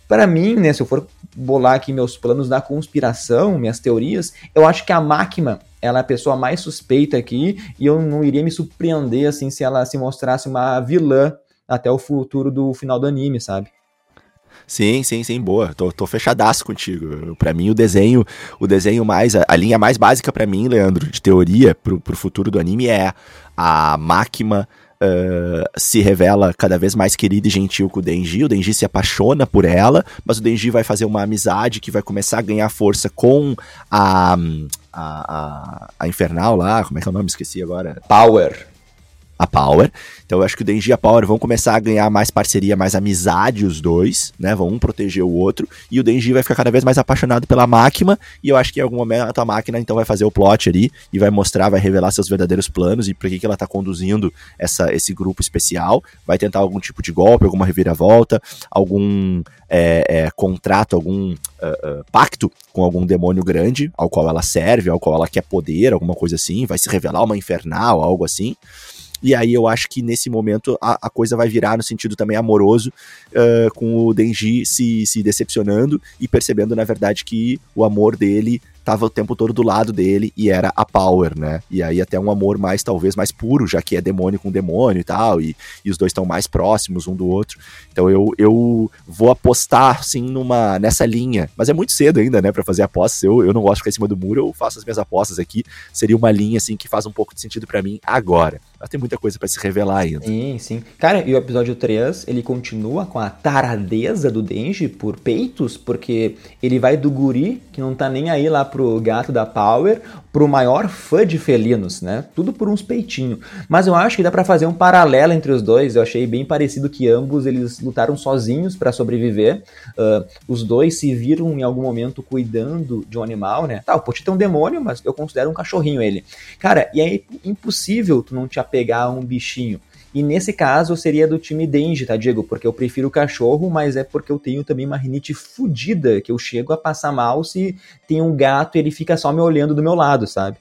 Para mim, né, se eu for bolar aqui meus planos da conspiração, minhas teorias, eu acho que a máquina ela é a pessoa mais suspeita aqui e eu não iria me surpreender assim se ela se mostrasse uma vilã até o futuro do final do anime, sabe? Sim, sim, sim, boa. Tô, tô fechadaço contigo. Para mim, o desenho, o desenho mais. A, a linha mais básica para mim, Leandro, de teoria pro, pro futuro do anime é a máquina uh, se revela cada vez mais querida e gentil com o Denji. O Denji se apaixona por ela, mas o Denji vai fazer uma amizade que vai começar a ganhar força com a. a, a, Infernal lá, como é que é o nome? Esqueci agora. Power a Power. Então eu acho que o Denji e a Power vão começar a ganhar mais parceria, mais amizade os dois, né? Vão um proteger o outro. E o Denji vai ficar cada vez mais apaixonado pela máquina. E eu acho que em algum momento a máquina então vai fazer o plot ali e vai mostrar, vai revelar seus verdadeiros planos e por que, que ela tá conduzindo essa, esse grupo especial. Vai tentar algum tipo de golpe, alguma reviravolta, algum é, é, contrato, algum uh, uh, pacto com algum demônio grande ao qual ela serve, ao qual ela quer poder, alguma coisa assim. Vai se revelar uma infernal, algo assim. E aí eu acho que nesse momento a, a coisa vai virar no sentido também amoroso, uh, com o Denji se, se decepcionando e percebendo, na verdade, que o amor dele tava o tempo todo do lado dele e era a Power, né? E aí até um amor mais, talvez, mais puro, já que é demônio com demônio e tal, e, e os dois estão mais próximos um do outro. Então eu, eu vou apostar, assim, numa, nessa linha. Mas é muito cedo ainda, né, pra fazer apostas. Eu, eu não gosto de ficar em cima do muro, eu faço as minhas apostas aqui. Seria uma linha, assim, que faz um pouco de sentido para mim agora. Mas tem muita coisa para se revelar ainda. Sim, sim. Cara, e o episódio 3, ele continua com a taradeza do Denji por peitos, porque ele vai do guri, que não tá nem aí lá pro gato da Power, pro maior fã de felinos, né? Tudo por uns peitinhos. Mas eu acho que dá para fazer um paralelo entre os dois. Eu achei bem parecido que ambos eles lutaram sozinhos para sobreviver. Uh, os dois se viram em algum momento cuidando de um animal, né? Tá, o Poti é um demônio, mas eu considero um cachorrinho ele. Cara, e é impossível tu não te a um bichinho. E nesse caso seria do time Denji, tá, Diego? Porque eu prefiro o cachorro, mas é porque eu tenho também uma rinite fodida, que eu chego a passar mal se tem um gato e ele fica só me olhando do meu lado, sabe?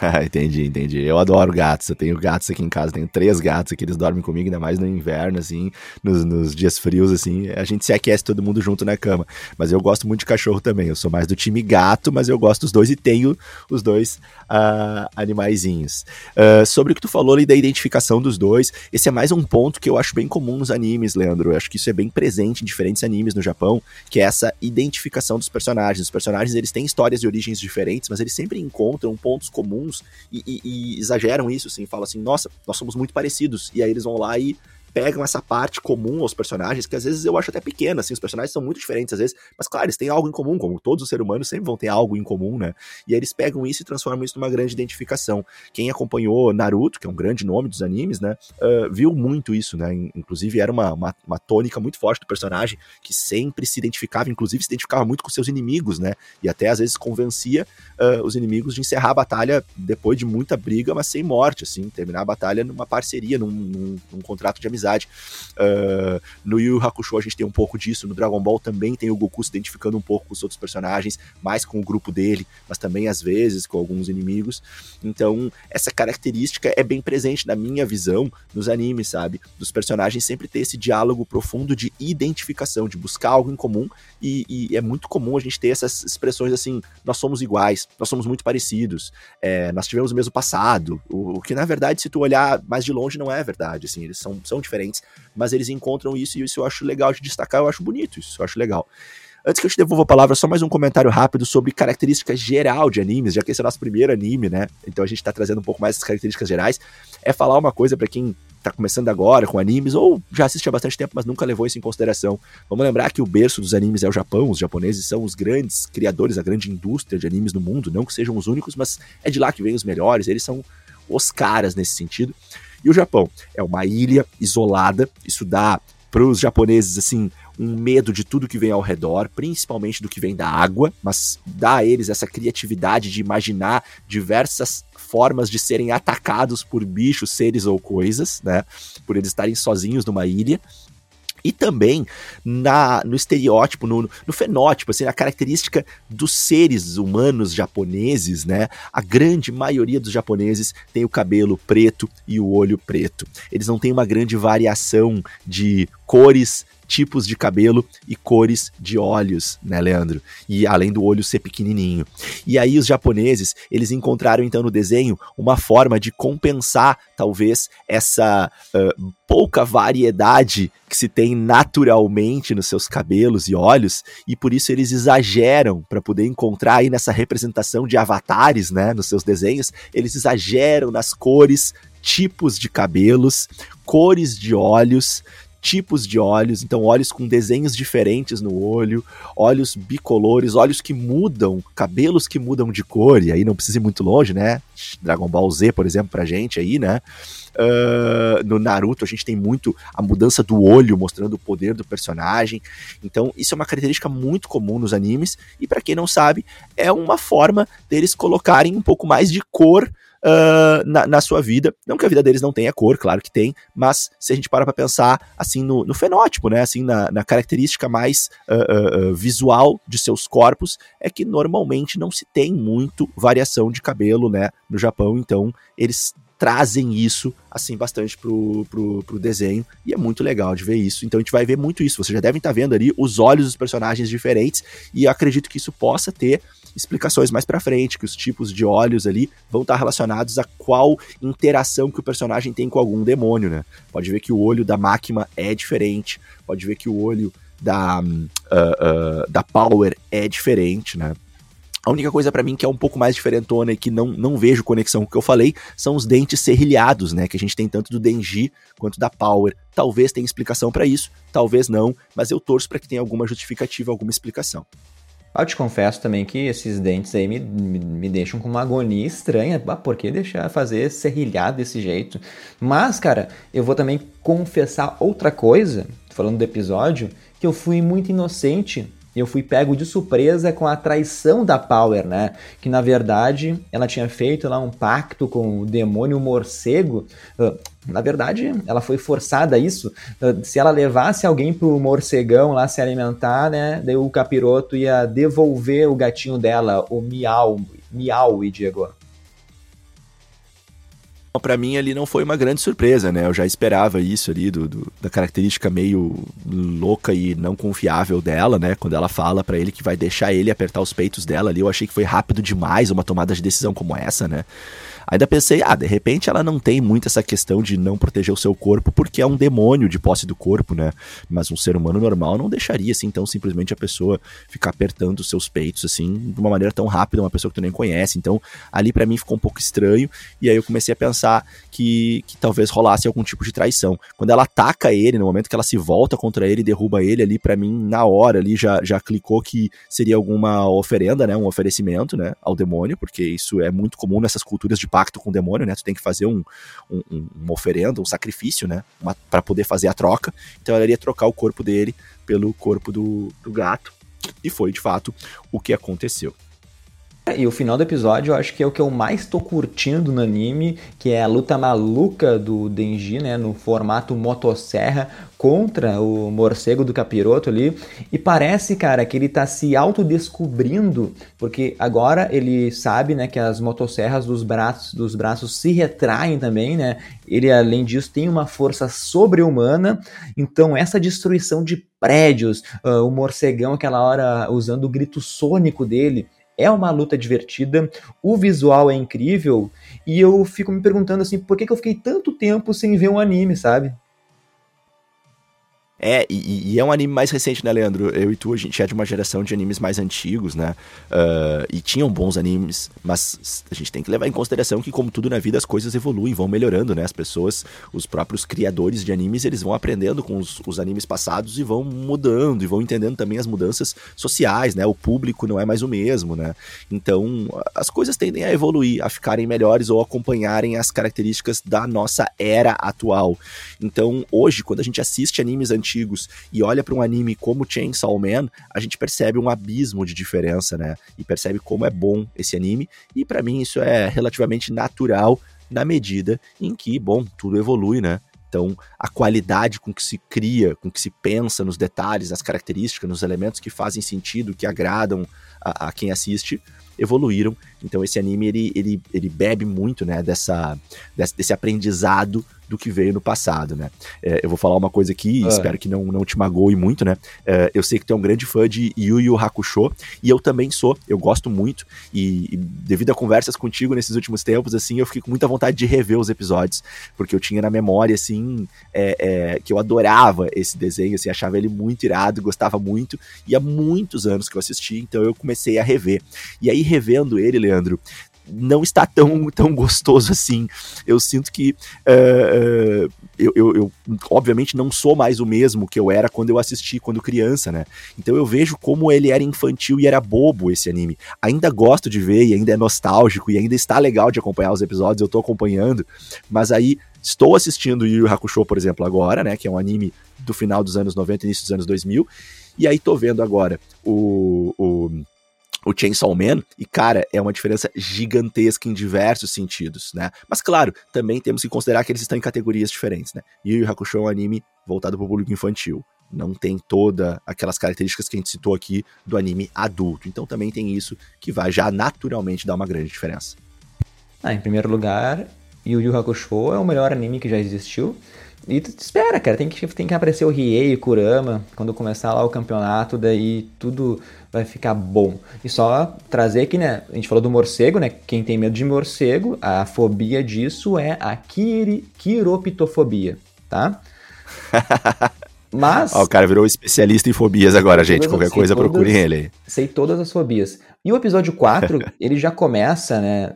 (laughs) entendi, entendi. Eu adoro gatos. Eu tenho gatos aqui em casa, tenho três gatos aqui, eles dormem comigo, ainda mais no inverno, assim, nos, nos, dias frios, assim. A gente se aquece todo mundo junto na cama. Mas eu gosto muito de cachorro também. Eu sou mais do time gato, mas eu gosto dos dois e tenho os dois uh, animaizinhos. Uh, sobre o que tu falou ali da identificação dos dois, esse é mais um ponto que eu acho bem comum nos animes, Leandro. Eu acho que isso é bem presente em diferentes animes no Japão, que é essa identificação dos personagens. Os personagens, eles têm histórias e origens diferentes, mas eles sempre encontram pontos comuns comuns e, e, e, exageram isso, assim, falam assim, nossa, nós somos muito parecidos. E aí eles vão lá e pegam essa parte comum aos personagens, que às vezes eu acho até pequena, assim, os personagens são muito diferentes às vezes, mas claro, eles têm algo em comum, como todos os seres humanos sempre vão ter algo em comum, né? E aí eles pegam isso e transformam isso numa grande identificação. Quem acompanhou Naruto, que é um grande nome dos animes, né, uh, viu muito isso, né? Inclusive era uma, uma, uma, tônica muito forte do personagem, que sempre se identificava, inclusive se identificava muito com seus inimigos, né? E até às vezes convencia uh, os inimigos de encerrar a batalha depois de muita briga, mas sem morte, assim, terminar a batalha numa parceria, num, num, num contrato de amizade amizade. Uh, no Yu Yu Hakusho a gente tem um pouco disso, no Dragon Ball também tem o Goku se identificando um pouco com os outros personagens, mais com o grupo dele, mas também às vezes com alguns inimigos. Então, essa característica é bem presente na minha visão nos animes, sabe? Dos personagens sempre ter esse diálogo profundo de identificação, de buscar algo em comum, e, e é muito comum a gente ter essas expressões assim: nós somos iguais, nós somos muito parecidos, é, nós tivemos o mesmo passado, o, o, que na verdade, se tu olhar mais de longe, não é verdade, assim, eles são, são diferentes diferentes, mas eles encontram isso e isso eu acho legal de destacar, eu acho bonito isso, eu acho legal. Antes que eu te devolva a palavra, só mais um comentário rápido sobre características geral de animes, já que esse é o nosso primeiro anime, né? Então a gente tá trazendo um pouco mais essas características gerais. É falar uma coisa para quem tá começando agora com animes, ou já assiste há bastante tempo, mas nunca levou isso em consideração. Vamos lembrar que o berço dos animes é o Japão, os japoneses são os grandes criadores, a grande indústria de animes no mundo, não que sejam os únicos, mas é de lá que vêm os melhores, eles são os caras nesse sentido. E o Japão? É uma ilha isolada, isso dá para os japoneses assim um medo de tudo que vem ao redor, principalmente do que vem da água, mas dá a eles essa criatividade de imaginar diversas formas de serem atacados por bichos, seres ou coisas, né? Por eles estarem sozinhos numa ilha e também na, no estereótipo, no, no fenótipo, assim, a característica dos seres humanos japoneses, né? A grande maioria dos japoneses tem o cabelo preto e o olho preto. Eles não têm uma grande variação de cores, tipos de cabelo e cores de olhos, né, Leandro? E além do olho ser pequenininho. E aí os japoneses, eles encontraram então no desenho uma forma de compensar talvez essa uh, pouca variedade que se tem naturalmente nos seus cabelos e olhos, e por isso eles exageram para poder encontrar aí nessa representação de avatares, né, nos seus desenhos, eles exageram nas cores, tipos de cabelos, cores de olhos, tipos de olhos, então olhos com desenhos diferentes no olho, olhos bicolores, olhos que mudam, cabelos que mudam de cor, e aí não precisa ir muito longe, né? Dragon Ball Z, por exemplo, pra gente aí, né? Uh, no Naruto a gente tem muito a mudança do olho mostrando o poder do personagem. Então, isso é uma característica muito comum nos animes. E para quem não sabe, é uma forma deles colocarem um pouco mais de cor Uh, na, na, sua vida. Não que a vida deles não tenha cor, claro que tem, mas se a gente para pra pensar assim no, no fenótipo, né? Assim, na, na característica mais uh, uh, visual de seus corpos, é que normalmente não se tem muito variação de cabelo, né? No Japão, então eles trazem isso, assim, bastante pro, pro, pro desenho, e é muito legal de ver isso. Então a gente vai ver muito isso. Vocês já devem estar tá vendo ali os olhos dos personagens diferentes, e acredito que isso possa ter explicações mais para frente, que os tipos de olhos ali vão estar tá relacionados a qual interação que o personagem tem com algum demônio, né? Pode ver que o olho da máquina é diferente, pode ver que o olho da, uh, uh, da Power é diferente, né? A única coisa para mim que é um pouco mais diferentona e que não, não vejo conexão com o que eu falei são os dentes serrilhados, né? Que a gente tem tanto do Denji quanto da Power. Talvez tenha explicação para isso, talvez não, mas eu torço para que tenha alguma justificativa, alguma explicação. Eu te confesso também que esses dentes aí me, me, me deixam com uma agonia estranha. Ah, por que deixar fazer serrilhado desse jeito? Mas, cara, eu vou também confessar outra coisa, falando do episódio, que eu fui muito inocente eu fui pego de surpresa com a traição da Power, né? Que na verdade ela tinha feito lá um pacto com o demônio morcego. Uh, na verdade, ela foi forçada a isso. Uh, se ela levasse alguém pro morcegão lá se alimentar, né? Daí o capiroto ia devolver o gatinho dela, o Miau, Miau, e Diego para mim ali não foi uma grande surpresa, né? Eu já esperava isso ali do, do, da característica meio louca e não confiável dela, né? Quando ela fala para ele que vai deixar ele apertar os peitos dela ali, eu achei que foi rápido demais uma tomada de decisão como essa, né? Ainda pensei, ah, de repente ela não tem muito essa questão de não proteger o seu corpo porque é um demônio de posse do corpo, né? Mas um ser humano normal não deixaria assim, então simplesmente a pessoa ficar apertando os seus peitos assim, de uma maneira tão rápida, uma pessoa que tu nem conhece. Então, ali para mim ficou um pouco estranho e aí eu comecei a pensar que, que talvez rolasse algum tipo de traição. Quando ela ataca ele, no momento que ela se volta contra ele e derruba ele ali, para mim, na hora ali já, já clicou que seria alguma oferenda, né? Um oferecimento, né? Ao demônio, porque isso é muito comum nessas culturas de pacto com o demônio, né? Tu tem que fazer um, um, uma oferenda, um sacrifício, né? para poder fazer a troca. Então ela iria trocar o corpo dele pelo corpo do, do gato. E foi de fato o que aconteceu. E o final do episódio eu acho que é o que eu mais tô curtindo no anime, que é a luta maluca do Denji, né, no formato motosserra contra o morcego do capiroto ali. E parece, cara, que ele tá se autodescobrindo, porque agora ele sabe, né, que as motosserras dos braços, dos braços se retraem também, né? Ele além disso tem uma força sobre-humana. Então essa destruição de prédios, uh, o morcegão aquela hora usando o grito sônico dele, é uma luta divertida, o visual é incrível, e eu fico me perguntando assim, por que, que eu fiquei tanto tempo sem ver um anime, sabe? É, e, e, é um anime mais recente, né, Leandro? Eu e tu, a gente é de uma geração de animes mais antigos, né? Uh, e tinham bons animes, mas a gente tem que levar em consideração que, como tudo na vida, as coisas evoluem, vão melhorando, né? As pessoas, os próprios criadores de animes, eles vão aprendendo com os, os animes passados e vão mudando, e vão entendendo também as mudanças sociais, né? O público não é mais o mesmo, né? Então, as coisas tendem a evoluir, a ficarem melhores ou acompanharem as características da nossa era atual. Então, hoje, quando a gente assiste animes antigos, antigos e olha para um anime como Chainsaw Man, a gente percebe um abismo de diferença, né? E percebe como é bom esse anime. E para mim isso é relativamente natural na medida em que, bom, tudo evolui, né? Então, a qualidade com que se cria, com que se pensa nos detalhes, nas características, nos elementos que fazem sentido, que agradam a, a quem assiste, evoluíram. Então, esse anime ele, ele, ele bebe muito né, dessa, desse, aprendizado do que veio no passado, né? É, eu vou falar uma coisa aqui, é. espero que não, não te magoe muito, né? É, eu sei que tu é um grande fã de Yu Yu Hakusho, e eu também sou, eu gosto muito, e, e, devido a conversas contigo nesses últimos tempos, assim, eu fiquei com muita vontade de rever os episódios, porque eu tinha na memória, assim, é, é, que eu adorava esse desenho, assim, achava ele muito irado, gostava muito, e há muitos anos que eu assisti, então eu comecei a rever. E aí, revendo ele, Leandro, não está tão, tão gostoso assim. Eu sinto que uh, eu, eu, eu, obviamente, não sou mais o mesmo que eu era quando eu assisti, quando criança, né? Então eu vejo como ele era infantil e era bobo esse anime. Ainda gosto de ver e ainda é nostálgico e ainda está legal de acompanhar os episódios, eu tô acompanhando, mas aí estou assistindo Yu Yu Hakusho, por exemplo, agora, né? Que é um anime do final dos anos 90, início dos anos 2000, e aí tô vendo agora o, o o Chainsaw Man, e cara, é uma diferença gigantesca em diversos sentidos, né? Mas claro, também temos que considerar que eles estão em categorias diferentes, né? Yu Yu Hakusho é um anime voltado para o público infantil. Não tem toda aquelas características que a gente citou aqui do anime adulto. Então também tem isso que vai já naturalmente dar uma grande diferença. Ah, em primeiro lugar, Yu Yu Hakusho é o melhor anime que já existiu. E tu espera, cara, tem que, tem que aparecer o Riei, o Kurama, quando começar lá o campeonato, daí tudo vai ficar bom. E só trazer aqui, né, a gente falou do morcego, né, quem tem medo de morcego, a fobia disso é a quiri, quiropitofobia, tá? (laughs) Mas. Ó, o cara virou especialista em fobias agora, gente. Qualquer coisa, todas, procurem ele. Sei todas as fobias. E o episódio 4, (laughs) ele já começa, né?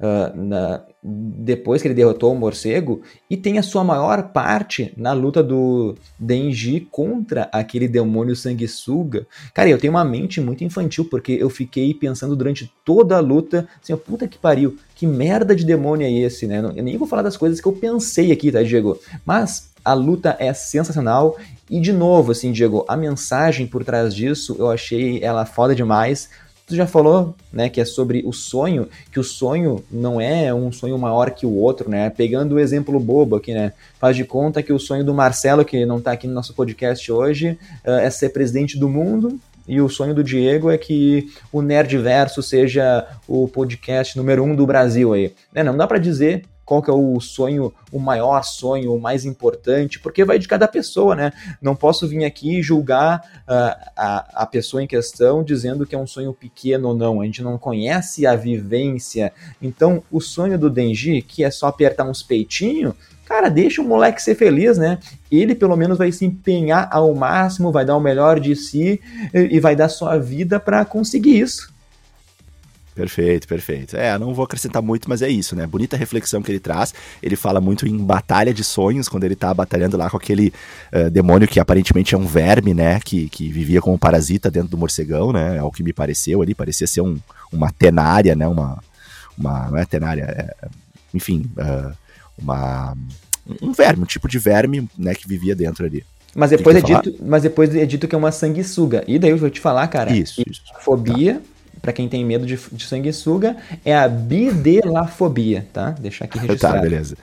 Na, na, depois que ele derrotou o morcego, e tem a sua maior parte na luta do Denji contra aquele demônio sanguessuga. Cara, eu tenho uma mente muito infantil, porque eu fiquei pensando durante toda a luta, assim, oh, puta que pariu, que merda de demônio é esse, né? Eu nem vou falar das coisas que eu pensei aqui, tá, Diego? Mas a luta é sensacional e de novo, assim, Diego, a mensagem por trás disso, eu achei ela foda demais. Tu já falou, né, que é sobre o sonho, que o sonho não é um sonho maior que o outro, né? Pegando o exemplo bobo aqui, né? Faz de conta que o sonho do Marcelo, que não tá aqui no nosso podcast hoje, eh, é ser presidente do mundo, e o sonho do Diego é que o Nerdverso seja o podcast número um do Brasil aí. Né? Não dá para dizer qual que é o sonho, o maior sonho, o mais importante, porque vai de cada pessoa, né? Não posso vir aqui julgar uh, a, a pessoa em questão dizendo que é um sonho pequeno ou não. A gente não conhece a vivência. Então, o sonho do Denji, que é só apertar uns peitinhos, cara, deixa o moleque ser feliz, né? Ele pelo menos vai se empenhar ao máximo, vai dar o melhor de si e vai dar sua vida para conseguir isso. Perfeito, perfeito. É, não vou acrescentar muito, mas é isso, né? Bonita reflexão que ele traz. Ele fala muito em batalha de sonhos, quando ele tá batalhando lá com aquele uh, demônio que aparentemente é um verme, né? Que, que vivia como parasita dentro do morcegão, né? É o que me pareceu ali. Parecia ser um, uma tenária, né? Uma. uma não é tenária, é, enfim, uh, uma. Um verme, um tipo de verme, né? Que vivia dentro ali. Mas depois, é dito, mas depois é dito que é uma sanguessuga. E daí eu vou te falar, cara. Isso. isso. Fobia. Tá para quem tem medo de, de sanguessuga, é a bidelafobia, tá? Deixar aqui (laughs) tá, registrado. tá, beleza.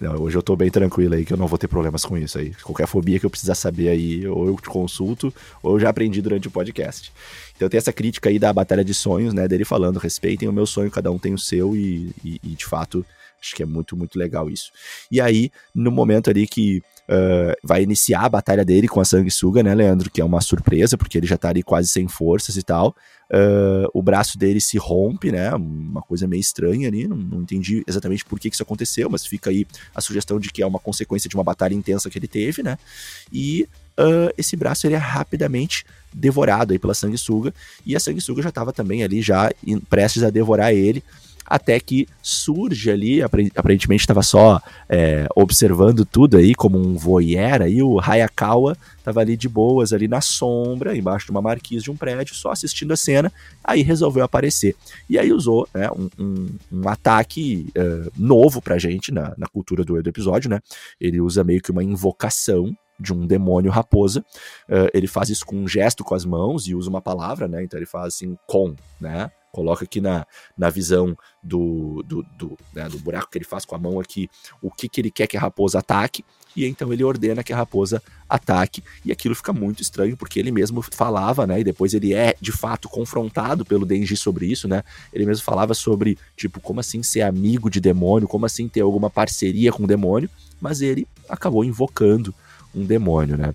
Não, hoje eu tô bem tranquilo aí, que eu não vou ter problemas com isso aí. Qualquer fobia que eu precisar saber aí, ou eu te consulto, ou eu já aprendi durante o podcast. Então tem essa crítica aí da batalha de sonhos, né, dele falando, respeitem o meu sonho, cada um tem o seu, e, e, e de fato, acho que é muito, muito legal isso. E aí, no momento ali que Uh, vai iniciar a batalha dele com a sanguessuga, né, Leandro? Que é uma surpresa, porque ele já tá ali quase sem forças e tal. Uh, o braço dele se rompe, né? Uma coisa meio estranha ali. Não, não entendi exatamente por que, que isso aconteceu, mas fica aí a sugestão de que é uma consequência de uma batalha intensa que ele teve, né? E uh, esse braço ele é rapidamente devorado aí pela sanguessuga. E a sanguessuga já estava também ali, já prestes a devorar ele até que surge ali, aparentemente estava só é, observando tudo aí como um voyeur aí, o Hayakawa estava ali de boas, ali na sombra, embaixo de uma marquise de um prédio, só assistindo a cena, aí resolveu aparecer. E aí usou né, um, um, um ataque uh, novo pra gente na, na cultura do, episódio, né? Ele usa meio que uma invocação de um demônio raposa. Uh, ele faz isso com um gesto com as mãos e usa uma palavra, né? Então ele faz assim, com, né? Coloca aqui na, na visão do, do, do, né, do buraco que ele faz com a mão aqui o que, que ele quer que a raposa ataque, e então ele ordena que a raposa ataque, e aquilo fica muito estranho, porque ele mesmo falava, né, e depois ele é de fato confrontado pelo Denji sobre isso, né, ele mesmo falava sobre, tipo, como assim ser amigo de demônio, como assim ter alguma parceria com o demônio, mas ele acabou invocando um demônio, né.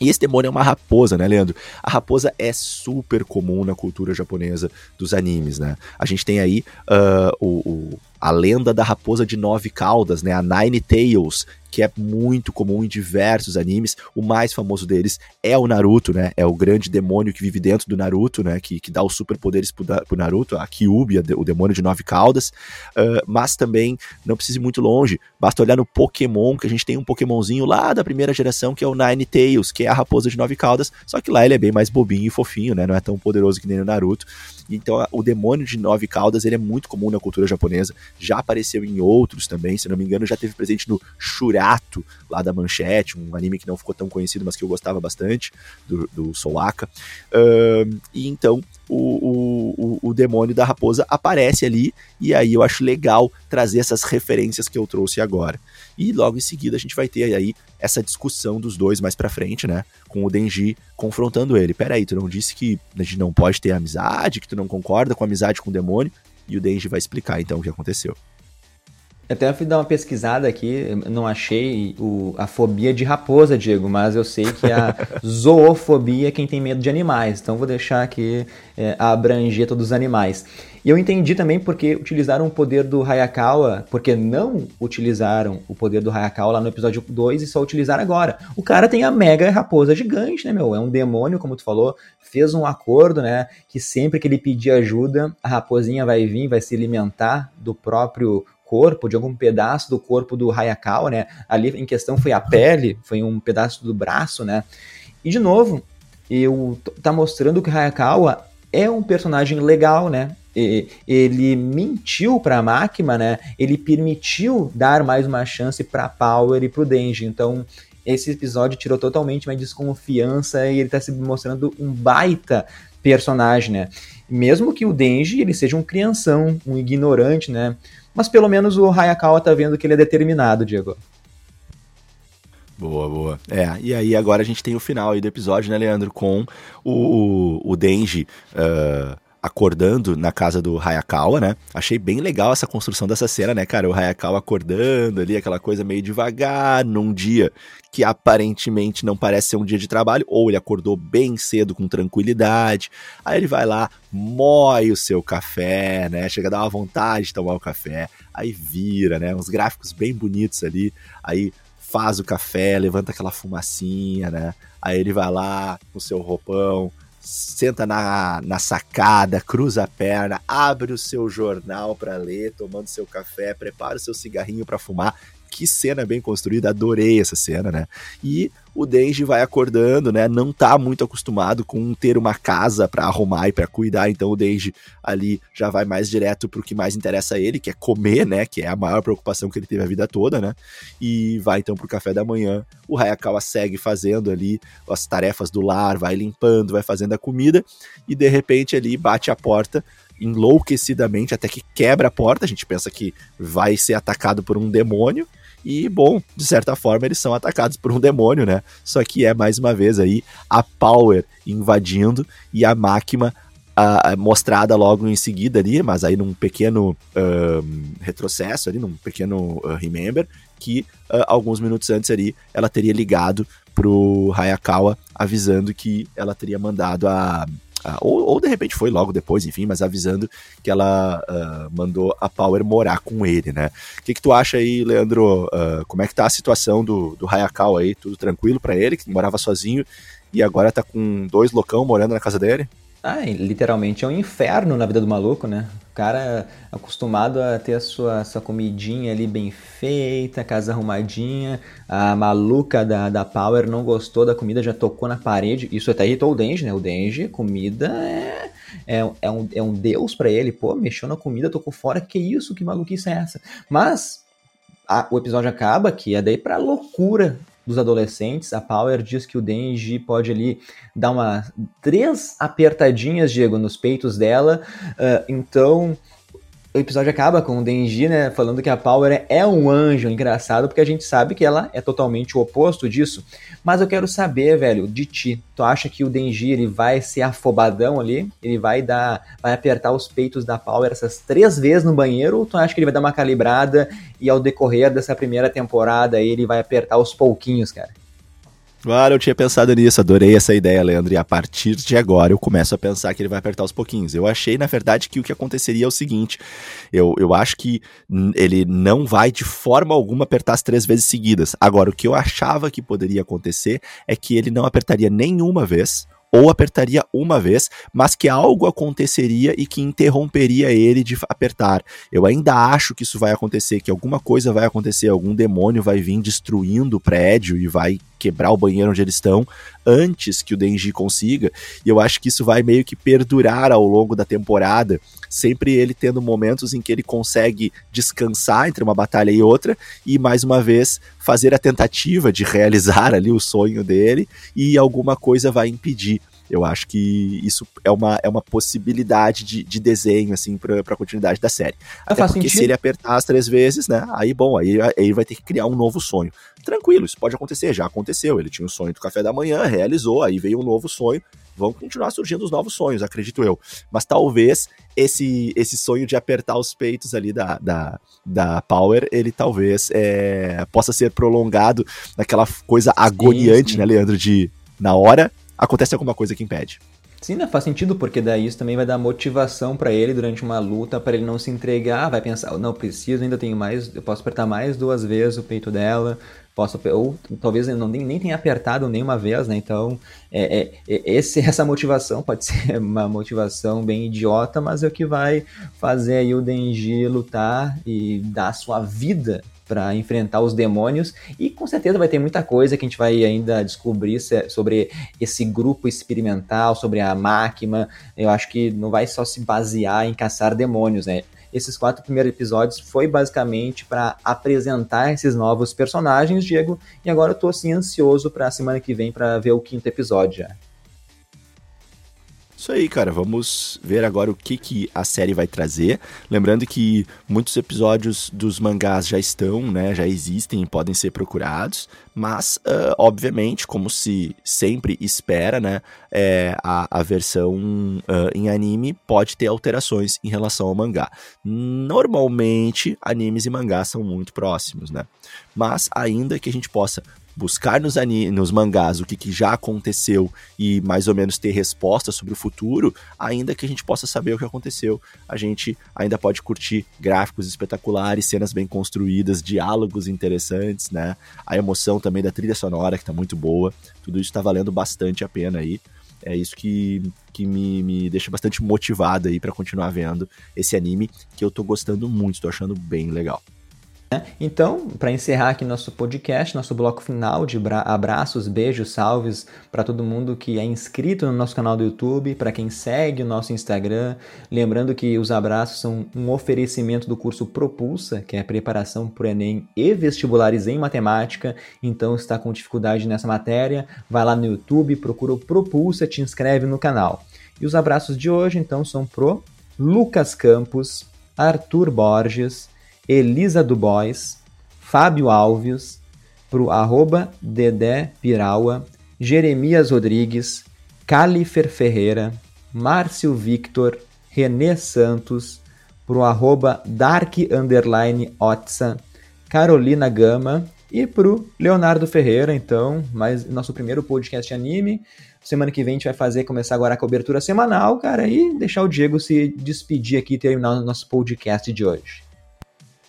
E esse demônio é uma raposa, né, Leandro? A raposa é super comum na cultura japonesa dos animes, né? A gente tem aí uh, o, o a lenda da raposa de nove caudas, né, a Nine Tails, que é muito comum em diversos animes. O mais famoso deles é o Naruto, né? É o grande demônio que vive dentro do Naruto, né? Que, que dá os superpoderes pro, pro Naruto, a Kyubi, o demônio de nove caudas. Uh, mas também não precisa ir muito longe, basta olhar no Pokémon, que a gente tem um Pokémonzinho lá da primeira geração, que é o Nine Tails, que é a raposa de nove caudas, só que lá ele é bem mais bobinho e fofinho, né? Não é tão poderoso que nem o Naruto. Então, o demônio de nove caudas, ele é muito comum na cultura japonesa, já apareceu em outros também, se não me engano, já teve presente no Shurato, lá da Manchete, um anime que não ficou tão conhecido, mas que eu gostava bastante, do, do Soaka. Uh, e então, o, o, o, demônio da raposa aparece ali, e aí eu acho legal trazer essas referências que eu trouxe agora. E logo em seguida a gente vai ter aí essa discussão dos dois mais pra frente, né? Com o Denji confrontando ele. Peraí, tu não disse que a gente não pode ter amizade, que tu não concorda com amizade com o demônio? E o Denji vai explicar então o que aconteceu. Eu até fui dar uma pesquisada aqui, não achei o, a fobia de raposa, Diego, mas eu sei que a (laughs) zoofobia é quem tem medo de animais, então vou deixar aqui é, abranger todos os animais. E eu entendi também porque utilizaram o poder do Hayakawa, porque não utilizaram o poder do Hayakawa lá no episódio 2 e só utilizaram agora. O cara tem a mega raposa gigante, né, meu? É um demônio, como tu falou, fez um acordo, né, que sempre que ele pedir ajuda, a raposinha vai vir, vai se alimentar do próprio corpo, de algum pedaço do corpo do Hayakawa, né? Ali em questão foi a pele, foi um pedaço do braço, né? E de novo, eu tá mostrando que Hayakawa é um personagem legal, né? ele mentiu para a máquina, né? Ele permitiu dar mais uma chance para Power e para o Denji. Então, esse episódio tirou totalmente minha desconfiança e ele está se mostrando um baita personagem, né? Mesmo que o Denji ele seja um crianção, um ignorante, né? Mas pelo menos o Hayakawa tá vendo que ele é determinado, Diego. Boa, boa. É, e aí agora a gente tem o final aí do episódio, né, Leandro? Com o, o, o Denji uh, acordando na casa do Hayakawa, né? Achei bem legal essa construção dessa cena, né, cara? O Hayakawa acordando ali, aquela coisa meio devagar, num dia que aparentemente não parece ser um dia de trabalho, ou ele acordou bem cedo com tranquilidade. Aí ele vai lá, moe o seu café, né? Chega a dar uma vontade de tomar o café, aí vira, né? Uns gráficos bem bonitos ali, aí faz o café, levanta aquela fumacinha, né? Aí ele vai lá com o seu roupão, senta na, na sacada, cruza a perna, abre o seu jornal para ler, tomando seu café, prepara o seu cigarrinho para fumar. Que cena bem construída, adorei essa cena, né? E o Denji vai acordando, né? Não tá muito acostumado com ter uma casa para arrumar e para cuidar, então o Denji ali já vai mais direto pro que mais interessa a ele, que é comer, né? Que é a maior preocupação que ele teve a vida toda, né? E vai então pro café da manhã. O Hayakawa segue fazendo ali as tarefas do lar, vai limpando, vai fazendo a comida e de repente ali bate a porta enlouquecidamente até que quebra a porta. A gente pensa que vai ser atacado por um demônio e, bom, de certa forma, eles são atacados por um demônio, né? Só que é mais uma vez aí a Power invadindo e a máquina uh, mostrada logo em seguida ali, mas aí num pequeno uh, retrocesso ali, num pequeno uh, remember, que alguns minutos antes ali ela teria ligado pro Hayakawa avisando que ela teria mandado a Uh, ou, ou, de repente foi logo depois, enfim, mas avisando que ela uh, mandou a Power morar com ele, né? O que, que tu acha aí, Leandro? Uh, como é que tá a situação do, do Hayakawa aí? Tudo tranquilo para ele, que morava sozinho e agora tá com dois loucão morando na casa dele? Ah, literalmente é um inferno na vida do maluco, né? O cara acostumado a ter a sua, sua comidinha ali bem feita, casa arrumadinha. A maluca da, da Power não gostou da comida, já tocou na parede. Isso até irritou o Denji, né? O Denji, comida é, é, é, um, é um deus para ele. Pô, mexeu na comida, tocou fora. Que isso? Que maluquice é essa? Mas a, o episódio acaba que é daí pra loucura dos adolescentes. A Power diz que o Denji pode ali dar uma três apertadinhas, Diego, nos peitos dela. Uh, então o episódio acaba com o Denji, né, falando que a Power é um anjo, engraçado, porque a gente sabe que ela é totalmente o oposto disso. Mas eu quero saber, velho, de ti. Tu acha que o Denji ele vai ser afobadão ali? Ele vai dar, vai apertar os peitos da Power essas três vezes no banheiro? Ou tu acha que ele vai dar uma calibrada e ao decorrer dessa primeira temporada ele vai apertar os pouquinhos, cara? Claro, eu tinha pensado nisso, adorei essa ideia, Leandro. E a partir de agora eu começo a pensar que ele vai apertar os pouquinhos. Eu achei, na verdade, que o que aconteceria é o seguinte: eu, eu acho que ele não vai de forma alguma apertar as três vezes seguidas. Agora, o que eu achava que poderia acontecer é que ele não apertaria nenhuma vez ou apertaria uma vez, mas que algo aconteceria e que interromperia ele de apertar. Eu ainda acho que isso vai acontecer, que alguma coisa vai acontecer, algum demônio vai vir destruindo o prédio e vai quebrar o banheiro onde eles estão antes que o Denji consiga. E eu acho que isso vai meio que perdurar ao longo da temporada, sempre ele tendo momentos em que ele consegue descansar entre uma batalha e outra e mais uma vez fazer a tentativa de realizar ali o sonho dele e alguma coisa vai impedir. Eu acho que isso é uma, é uma possibilidade de, de desenho, assim, pra, pra continuidade da série. Ah, Até porque sentido. se ele apertar as três vezes, né, aí, bom, aí ele vai ter que criar um novo sonho. Tranquilo, isso pode acontecer, já aconteceu. Ele tinha o um sonho do café da manhã, realizou, aí veio um novo sonho. Vão continuar surgindo os novos sonhos, acredito eu. Mas talvez esse, esse sonho de apertar os peitos ali da, da, da Power, ele talvez é, possa ser prolongado naquela coisa agoniante, sim, sim. né, Leandro? De na hora acontece alguma coisa que impede. Sim, né? faz sentido, porque daí isso também vai dar motivação para ele durante uma luta, para ele não se entregar, vai pensar, não, preciso, ainda tenho mais, eu posso apertar mais duas vezes o peito dela, posso, ou talvez não, nem, nem tenha apertado nenhuma vez, né? Então, é, é, é, esse, (laughs) essa motivação pode ser uma motivação bem idiota, mas é o que vai fazer aí o Denji lutar e dar sua vida para enfrentar os demônios e com certeza vai ter muita coisa que a gente vai ainda descobrir sobre esse grupo experimental, sobre a máquina. Eu acho que não vai só se basear em caçar demônios, né? Esses quatro primeiros episódios foi basicamente para apresentar esses novos personagens, Diego, e agora eu tô assim ansioso para a semana que vem para ver o quinto episódio já. Isso aí, cara. Vamos ver agora o que, que a série vai trazer. Lembrando que muitos episódios dos mangás já estão, né? Já existem e podem ser procurados. Mas, uh, obviamente, como se sempre espera, né? É, a, a versão uh, em anime pode ter alterações em relação ao mangá. Normalmente, animes e mangás são muito próximos, né? Mas, ainda que a gente possa buscar nos, nos mangás o que, que, já aconteceu e mais ou menos ter respostas sobre o futuro, ainda que a gente possa saber o que aconteceu, a gente ainda pode curtir gráficos espetaculares, cenas bem construídas, diálogos interessantes, né? A emoção também da trilha sonora, que tá muito boa. Tudo isso tá valendo bastante a pena aí. É isso que, que me, me deixa bastante motivado aí para continuar vendo esse anime que eu tô gostando muito, tô achando bem legal. Né? Então, para encerrar aqui nosso podcast, nosso bloco final de abraços, beijos, salves para todo mundo que é inscrito no nosso canal do YouTube, para quem segue o nosso Instagram. Lembrando que os abraços são um oferecimento do curso Propulsa, que é preparação para o Enem e vestibulares em matemática. Então, está com dificuldade nessa matéria, vai lá no YouTube, procura o Propulsa, te inscreve no canal. E os abraços de hoje, então, são pro Lucas Campos, Arthur Borges. Elisa Dubois, Fábio Alves, pro arroba Dedé Piraua, Jeremias Rodrigues, Califer Ferreira, Márcio Victor, Renê Santos, pro arroba Dark Underline Carolina Gama e pro Leonardo Ferreira, então, mais nosso primeiro podcast anime. Semana que vem a gente vai fazer, começar agora a cobertura semanal, cara, e deixar o Diego se despedir aqui e terminar o nosso podcast de hoje.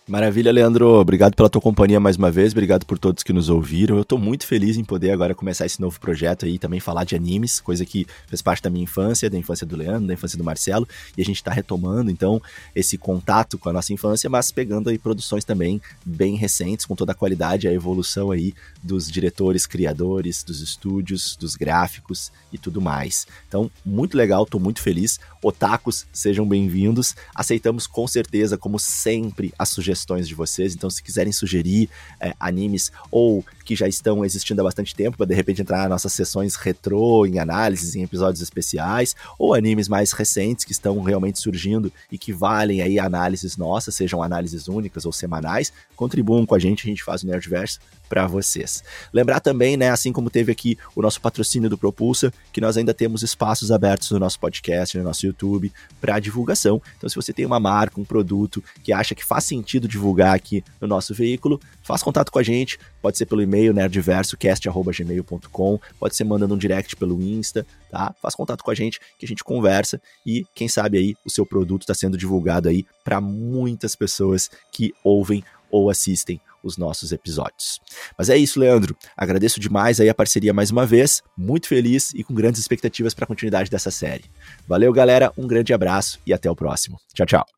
Maravilha, Leandro. Obrigado pela tua companhia mais uma vez. Obrigado por todos que nos ouviram. Eu tô muito feliz em poder agora começar esse novo projeto aí, também falar de animes, coisa que fez parte da minha infância, da infância do Leandro, da infância do Marcelo, e a gente tá retomando então esse contato com a nossa infância, mas pegando aí produções também bem recentes, com toda a qualidade, a evolução aí dos diretores, criadores, dos estúdios, dos gráficos e tudo mais. Então, muito legal, tô muito feliz. Otakus, sejam bem-vindos. Aceitamos com certeza, como sempre, a sugestão sugestões de vocês. Então, se quiserem sugerir é, animes ou que já estão existindo há bastante tempo, para de repente entrar nas nossas sessões retrô, em análises, em episódios especiais, ou animes mais recentes que estão realmente surgindo e que valem aí análises nossas, sejam análises únicas ou semanais, contribuam com a gente, a gente faz o Nerdverse para vocês. Lembrar também, né, assim como teve aqui o nosso patrocínio do Propulsa, que nós ainda temos espaços abertos no nosso podcast, no nosso YouTube, para divulgação. Então, se você tem uma marca, um produto que acha que faz sentido divulgar aqui no nosso veículo, faça contato com a gente, pode ser pelo e-mail e-mail, nerdversocast.gmail.com. Pode ser mandando um direct pelo Insta, tá? Faz contato com a gente, que a gente conversa e quem sabe aí o seu produto está sendo divulgado aí para muitas pessoas que ouvem ou assistem os nossos episódios. Mas é isso, Leandro. Agradeço demais aí a parceria mais uma vez, muito feliz e com grandes expectativas para a continuidade dessa série. Valeu, galera, um grande abraço e até o próximo. Tchau, tchau.